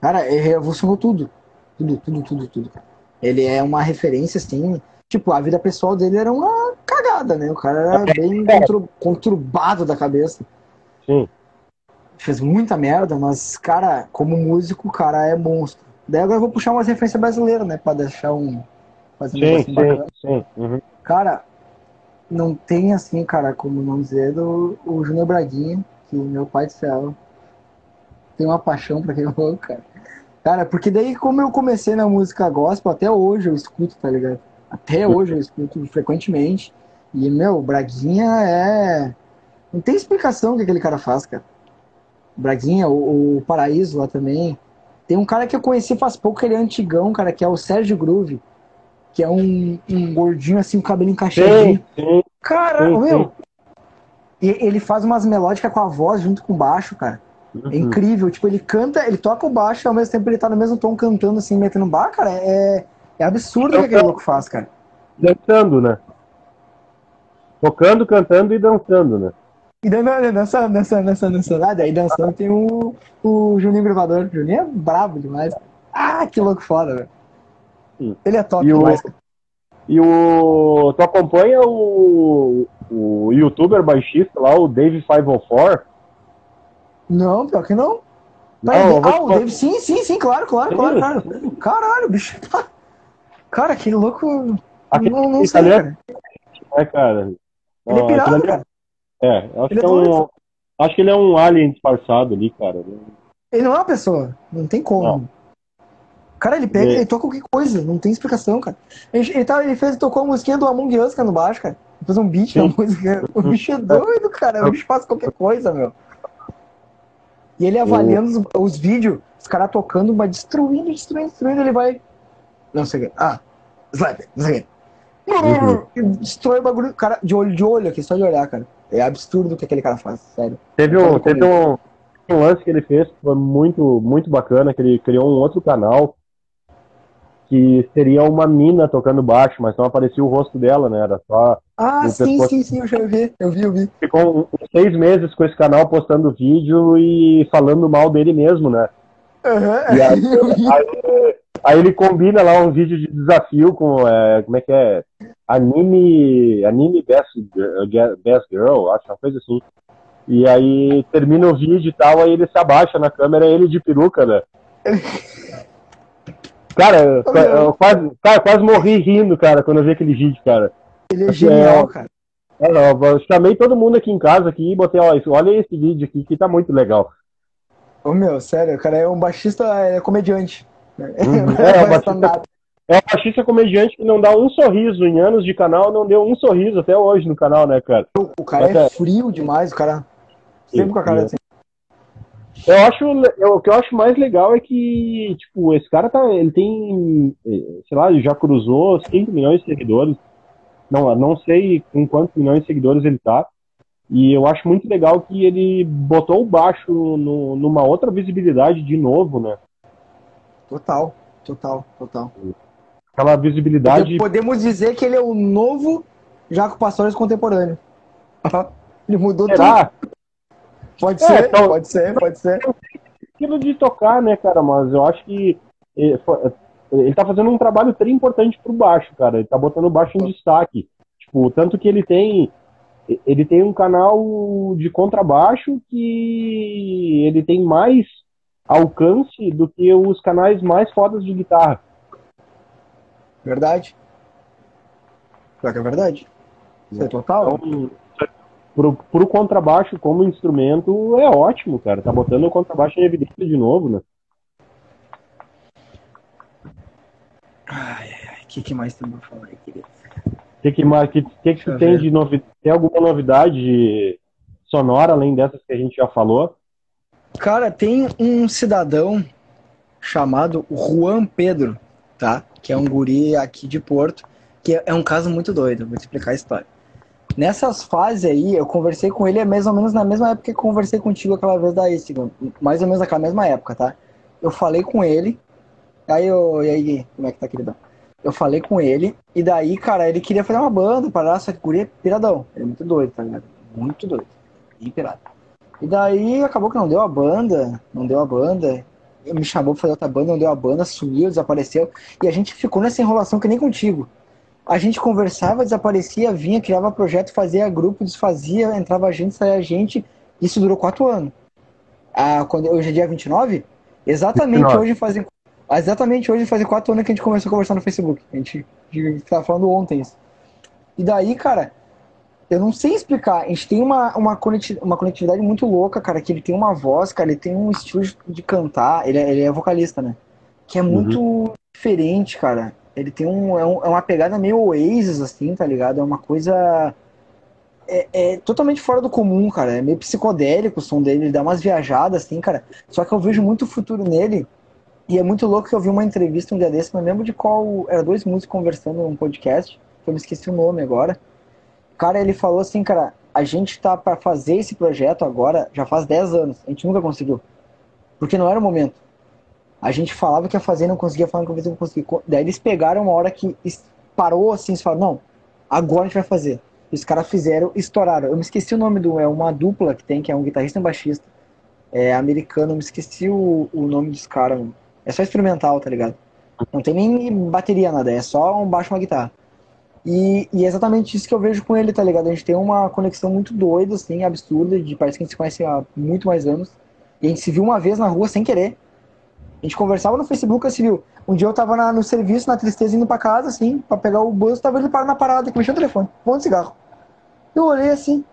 Cara, ele revolucionou tudo. Tudo, tudo, tudo, tudo. cara. Ele é uma referência, assim. Tipo, a vida pessoal dele era uma cagada, né? O cara era bem contru- conturbado da cabeça. Sim. Fez muita merda, mas, cara, como músico, o cara é monstro. Daí agora eu vou puxar umas referências brasileiras, né? Pra deixar um. Fazer um Sim, bacana. sim. Uhum. Cara, não tem assim, cara, como não dizer do o Júnior Braguinha, que meu pai do céu tem uma paixão pra aquele louco, cara. Cara, porque daí como eu comecei na música gospel, até hoje eu escuto, tá ligado? Até hoje eu escuto frequentemente. E, meu, Braguinha é. Não tem explicação o que aquele cara faz, cara. Braguinha, o, o Paraíso lá também. Tem um cara que eu conheci faz pouco, ele é antigão, cara, que é o Sérgio Groove. Que é um, um gordinho assim, um cabelo encaixadinho. Sim, sim. Cara, Sim, meu. E ele faz umas melódicas com a voz junto com o baixo, cara. É Uhum. incrível. Tipo, ele canta, ele toca o baixo e ao mesmo tempo ele tá no mesmo tom cantando assim, metendo bar, cara. É, é absurdo o que aquele louco faz, cara. Dançando, né? Tocando, cantando e dançando, né? E nessa, nessa, nessa, nessa. Ah, daí dançando tem o, o Juninho Gravador. O Juninho é brabo demais. Ah, que louco foda, velho. Sim. Ele é top E o- demais, cara. E o. Tu acompanha o, o youtuber baixista lá, o Dave504? Não, pior que não. Não, eu vou ah, te o falar- Dave, sim, sim, sim, claro, claro, claro, claro. Caralho, bicho. tá- Cara, que louco. Aquele Não, não sei, cara. né, cara? Ele é ali- cara. É, acho Ele que é é um. doido. Acho que ele é um alien disfarçado ali, cara. Ele não é uma pessoa. Não tem como. Não. Cara, ele pega, É. ele toca qualquer coisa, não tem explicação, cara. Ele, ele, tá, ele fez, tocou a musiquinha do Among Us, cara, no baixo, cara. Ele fez um beat na música. O bicho é doido, cara. O bicho faz qualquer coisa, meu. E ele avaliando os, os vídeos, os caras tocando, mas destruindo, destruindo, destruindo, ele vai. Não sei o que. Ah, slap, não sei o que. Uhum. E Destrói o bagulho, cara, de olho de olho aqui, só de olhar, cara. É absurdo o que aquele cara faz, sério. Teve um, teve um, um lance que ele fez que foi muito, muito bacana, que ele criou um outro canal que seria uma mina tocando baixo, mas não aparecia o rosto dela, né? Era só. Ah, sim, pessoal- sim, sim, eu já vi, eu vi, eu vi. Ficou uns seis meses com esse canal postando vídeo e falando mal dele mesmo, né? Aham. E aí, aí, aí ele combina lá um vídeo de desafio com, é, como é que é? Anime, anime Best, Girl- Best Girl, acho, uma coisa assim. E aí termina o vídeo e tal, aí ele se abaixa na câmera, ele de peruca, né? Cara, eu, eu quase, cara, quase morri rindo, cara, quando eu vi aquele vídeo, cara. Ele é É, genial, cara. É, não, eu chamei todo mundo aqui em casa aqui e botei, ó, isso- olha esse vídeo aqui que tá muito legal. Ô meu, sério, o cara é um baixista, é comediante. Uhum. Não É, faz baixista-. É um baixista comediante que não dá um sorriso. Em anos de canal, não deu um sorriso até hoje no canal, né, cara? O cara Mas é é- frio demais, o cara. Sempre com a cara Sim. assim. Eu acho, eu- o que eu acho mais legal é que, tipo, esse cara tá, ele tem, eh, sei lá, já cruzou 5 milhões de seguidores. Não, não sei com quantos milhões de seguidores ele tá. E eu acho muito legal que ele botou o baixo no- numa outra visibilidade de novo, né? Total, total, total. Aquela visibilidade. Podemos dizer que ele é o novo Jaco Pastores contemporâneo. Ele mudou tudo. Será? Pode É, ser, então- pode ser, pode ser. aquilo de tocar, né, cara? Mas eu acho que ele, foi- ele tá fazendo um trabalho bem importante pro baixo, cara. Ele tá botando o baixo em destaque. Tipo, tanto que ele tem ele tem um canal de contrabaixo que ele tem mais alcance do que os canais mais fodas de guitarra. Verdade. Pior que é verdade. Isso é total. Então, pro, pro contrabaixo como instrumento é ótimo, cara. Tá botando o contrabaixo em evidência de novo, né? Ai, ai, que, que mais tem pra falar aí, querido? O que que, mais- que, que, que tu tem de novidade? Tem alguma novidade sonora além dessas que a gente já falou? Cara, tem um cidadão chamado Juan Pedro, tá? Que é um guri aqui de Porto. que é um caso muito doido, vou te explicar a história. Nessas fases aí, eu conversei com ele é mais ou menos na mesma época que conversei contigo aquela vez da Instagram. Mais ou menos naquela mesma época, tá? Eu falei com ele. Aí eu. E aí, como é que tá, queridão? Eu falei com ele, e daí, cara, ele queria fazer uma banda, parar, só que guria é piradão. Ele é muito doido, tá ligado? Muito doido. Bem pirado. E daí acabou que não deu a banda, não deu a banda. Me chamou pra fazer outra banda, não deu a banda, sumiu, desapareceu. E a gente ficou nessa enrolação que nem contigo. A gente conversava, desaparecia, vinha, criava projeto, fazia grupo, desfazia, entrava gente, saía gente. Isso durou quatro anos. Ah, quando, hoje é dia 29? Exatamente 29. hoje fazem. Exatamente hoje fazem quatro anos que a gente começou a conversar no Facebook. A gente, a gente tava falando ontem isso. E daí, cara, eu não sei explicar. A gente tem uma, uma, conectividade muito louca, cara, que ele tem uma voz, cara, ele tem um estilo de cantar, ele é, ele é vocalista, né? Que é muito uhum. diferente, cara. Ele tem um é, um, é, uma pegada meio Oasis, assim, tá ligado? É uma coisa. É, é, totalmente fora do comum, cara. É meio psicodélico o som dele, ele dá umas viajadas, assim, cara. Só que eu vejo muito futuro nele. E é muito louco que eu vi uma entrevista um dia desse, não lembro de qual. Era dois músicos conversando num podcast, que eu me esqueci o nome agora cara, ele falou assim, cara, a gente tá para fazer esse projeto agora já faz 10 anos. A gente nunca conseguiu. Porque não era o momento. A gente falava que ia fazer, não conseguia falar que não conseguia. Daí eles pegaram uma hora que parou assim, e falaram, não, agora a gente vai fazer. E os caras fizeram, estouraram. Eu me esqueci o nome do, é uma dupla que tem, que é um guitarrista e um baixista. É americano, eu me esqueci o, o nome dos caras. É só experimental, tá ligado? Não tem nem bateria, nada, é só um baixo e uma guitarra. E, e, é exatamente isso que eu vejo com ele, tá ligado? A gente tem uma conexão muito doida, assim, absurda, de parece que a gente se conhece há muito mais anos. E a gente se viu uma vez na rua sem querer. A gente conversava no Facebook, assim, viu? Um dia eu tava na, no serviço, na tristeza, indo pra casa, assim, pra pegar o bus, tava ele parado na parada, que mexeu o telefone, de cigarro. Eu olhei assim,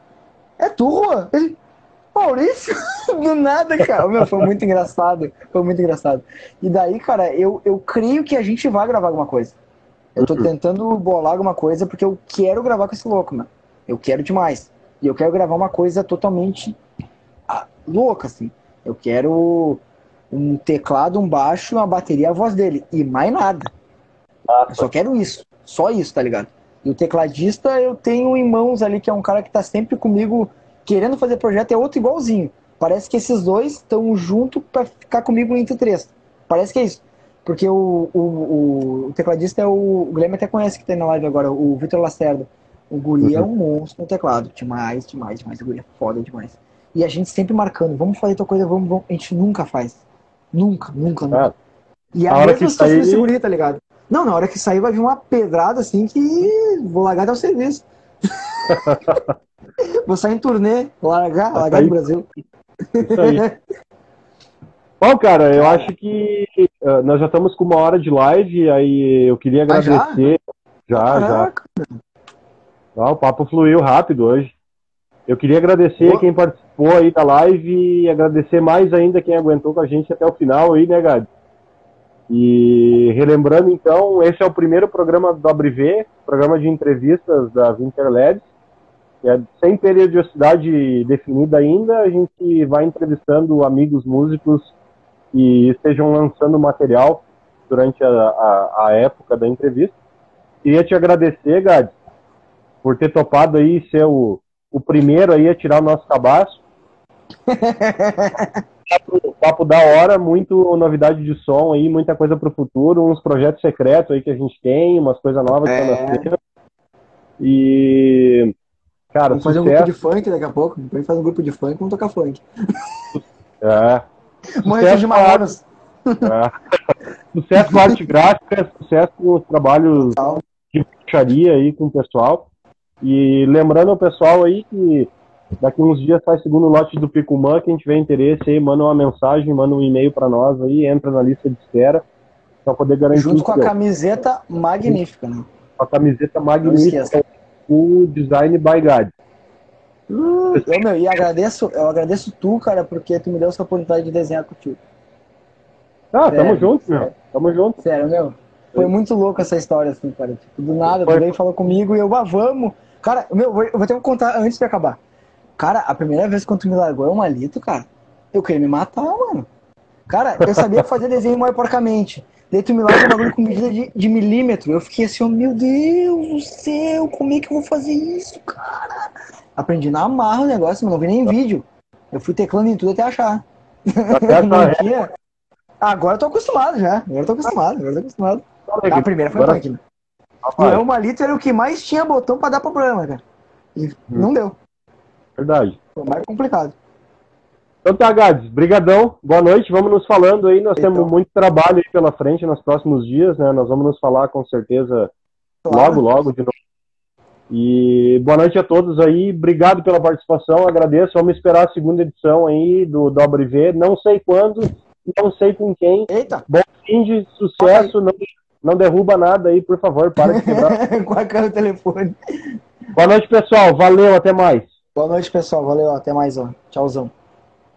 é tu, Rua? Ele, Maurício? Do nada, cara. Meu, foi muito engraçado. Foi muito engraçado. E daí, cara, eu, eu creio que a gente vai gravar alguma coisa. Eu tô tentando bolar alguma coisa porque eu quero gravar com esse louco, mano. Eu quero demais. E eu quero gravar uma coisa totalmente ah, louca, assim. Eu quero um teclado, um baixo, uma bateria, a voz dele. E mais nada. Eu só quero isso. Só isso, tá ligado? E o tecladista eu tenho em mãos ali, que é um cara que tá sempre comigo querendo fazer projeto, é outro igualzinho. Parece que esses dois estão junto para ficar comigo entre três. Parece que é isso. Porque o, o, o, tecladista é o. O Guilherme até conhece que tem na live agora, o Vitor Lacerda. O Guri é uhum. é um monstro no teclado. Demais, demais, demais. O Guri é foda demais. E a gente sempre marcando, vamos fazer tua coisa, vamos, vamos. A gente nunca faz. Nunca, nunca, nunca. Ah, e a, a mesma situação sair... desse Guri, tá ligado? Não, na hora que sair vai vir uma pedrada assim que vou largar até o serviço. vou sair em turnê, largar, largar do Brasil. Isso aí. Bom, cara, eu acho que uh, nós já estamos com uma hora de live, aí eu queria agradecer. Ah, já, já. já. Ah, o papo fluiu rápido hoje. Eu queria agradecer Boa. quem participou aí da live e agradecer mais ainda quem aguentou com a gente até o final aí, né, Gad? E relembrando então, esse é o primeiro programa do AbriV, programa de entrevistas da Winterlabs. É, sem periodicidade definida ainda, a gente vai entrevistando amigos músicos e estejam lançando material durante a, a, a época da entrevista. Queria te agradecer, Gad, por ter topado aí ser o, o primeiro aí a tirar o nosso cabaço. papo, papo da hora, muito novidade de som aí, muita coisa para o futuro, uns projetos secretos aí que a gente tem, umas coisas novas é. que E cara, vamos fazer um grupo de funk daqui a pouco, depois faz um grupo de funk, vamos tocar funk. É. Mãe de Manaus. É. Sucesso com arte gráfica, sucesso com os trabalhos de puxaria aí com o pessoal. E lembrando ao pessoal aí que daqui uns dias sai segundo lote do Picumã, quem tiver interesse aí, manda uma mensagem, manda um e-mail para nós aí, entra na lista de espera para poder garantir. Junto com a camiseta magnífica, né? Com a camiseta magnífica, o design by God. Uh, eu, meu, e agradeço, eu agradeço tu, cara, porque tu me deu essa oportunidade de desenhar contigo. Ah, sério, tamo junto, meu. Tamo junto. Sério, meu. Foi muito louco essa história, assim, cara. Tipo, do nada, tu veio falou comigo e eu, ah, vamos. Cara, meu, eu vou ter que contar antes de acabar. Cara, a primeira vez que tu me largou é um malito, cara. Eu queria me matar, mano. Cara, eu sabia fazer desenho mais porcamente. Daí tu me larga o bagulho com medida de, de milímetro. Eu fiquei assim, oh, meu Deus do céu, como é que eu vou fazer isso, cara? Aprendi na amarra o negócio, mas não vi nem vídeo. Eu fui teclando em tudo até achar. Até Não achar. tinha. Agora eu tô acostumado já. Agora eu tô acostumado, agora eu tô acostumado. A primeira foi Agora- punk, né? Rapaz, Elma Lito era o que mais tinha botão pra dar problema, cara. E não deu. verdade. Foi mais complicado. Então tá, Gades, brigadão, boa noite, vamos nos falando aí, nós Então. temos muito trabalho aí pela frente nos próximos dias, né, nós vamos nos falar com certeza Claro. logo, logo de novo. E boa noite a todos aí, obrigado pela participação, agradeço, vamos esperar a segunda edição aí do Dobre V, não sei quando, não sei com quem, Eita! fim de sucesso, não, não derruba nada aí, por favor, para de quebrar. Com a cara do telefone. boa noite pessoal, valeu, até mais. Boa noite, pessoal. Valeu. Até mais, ó. Tchauzão.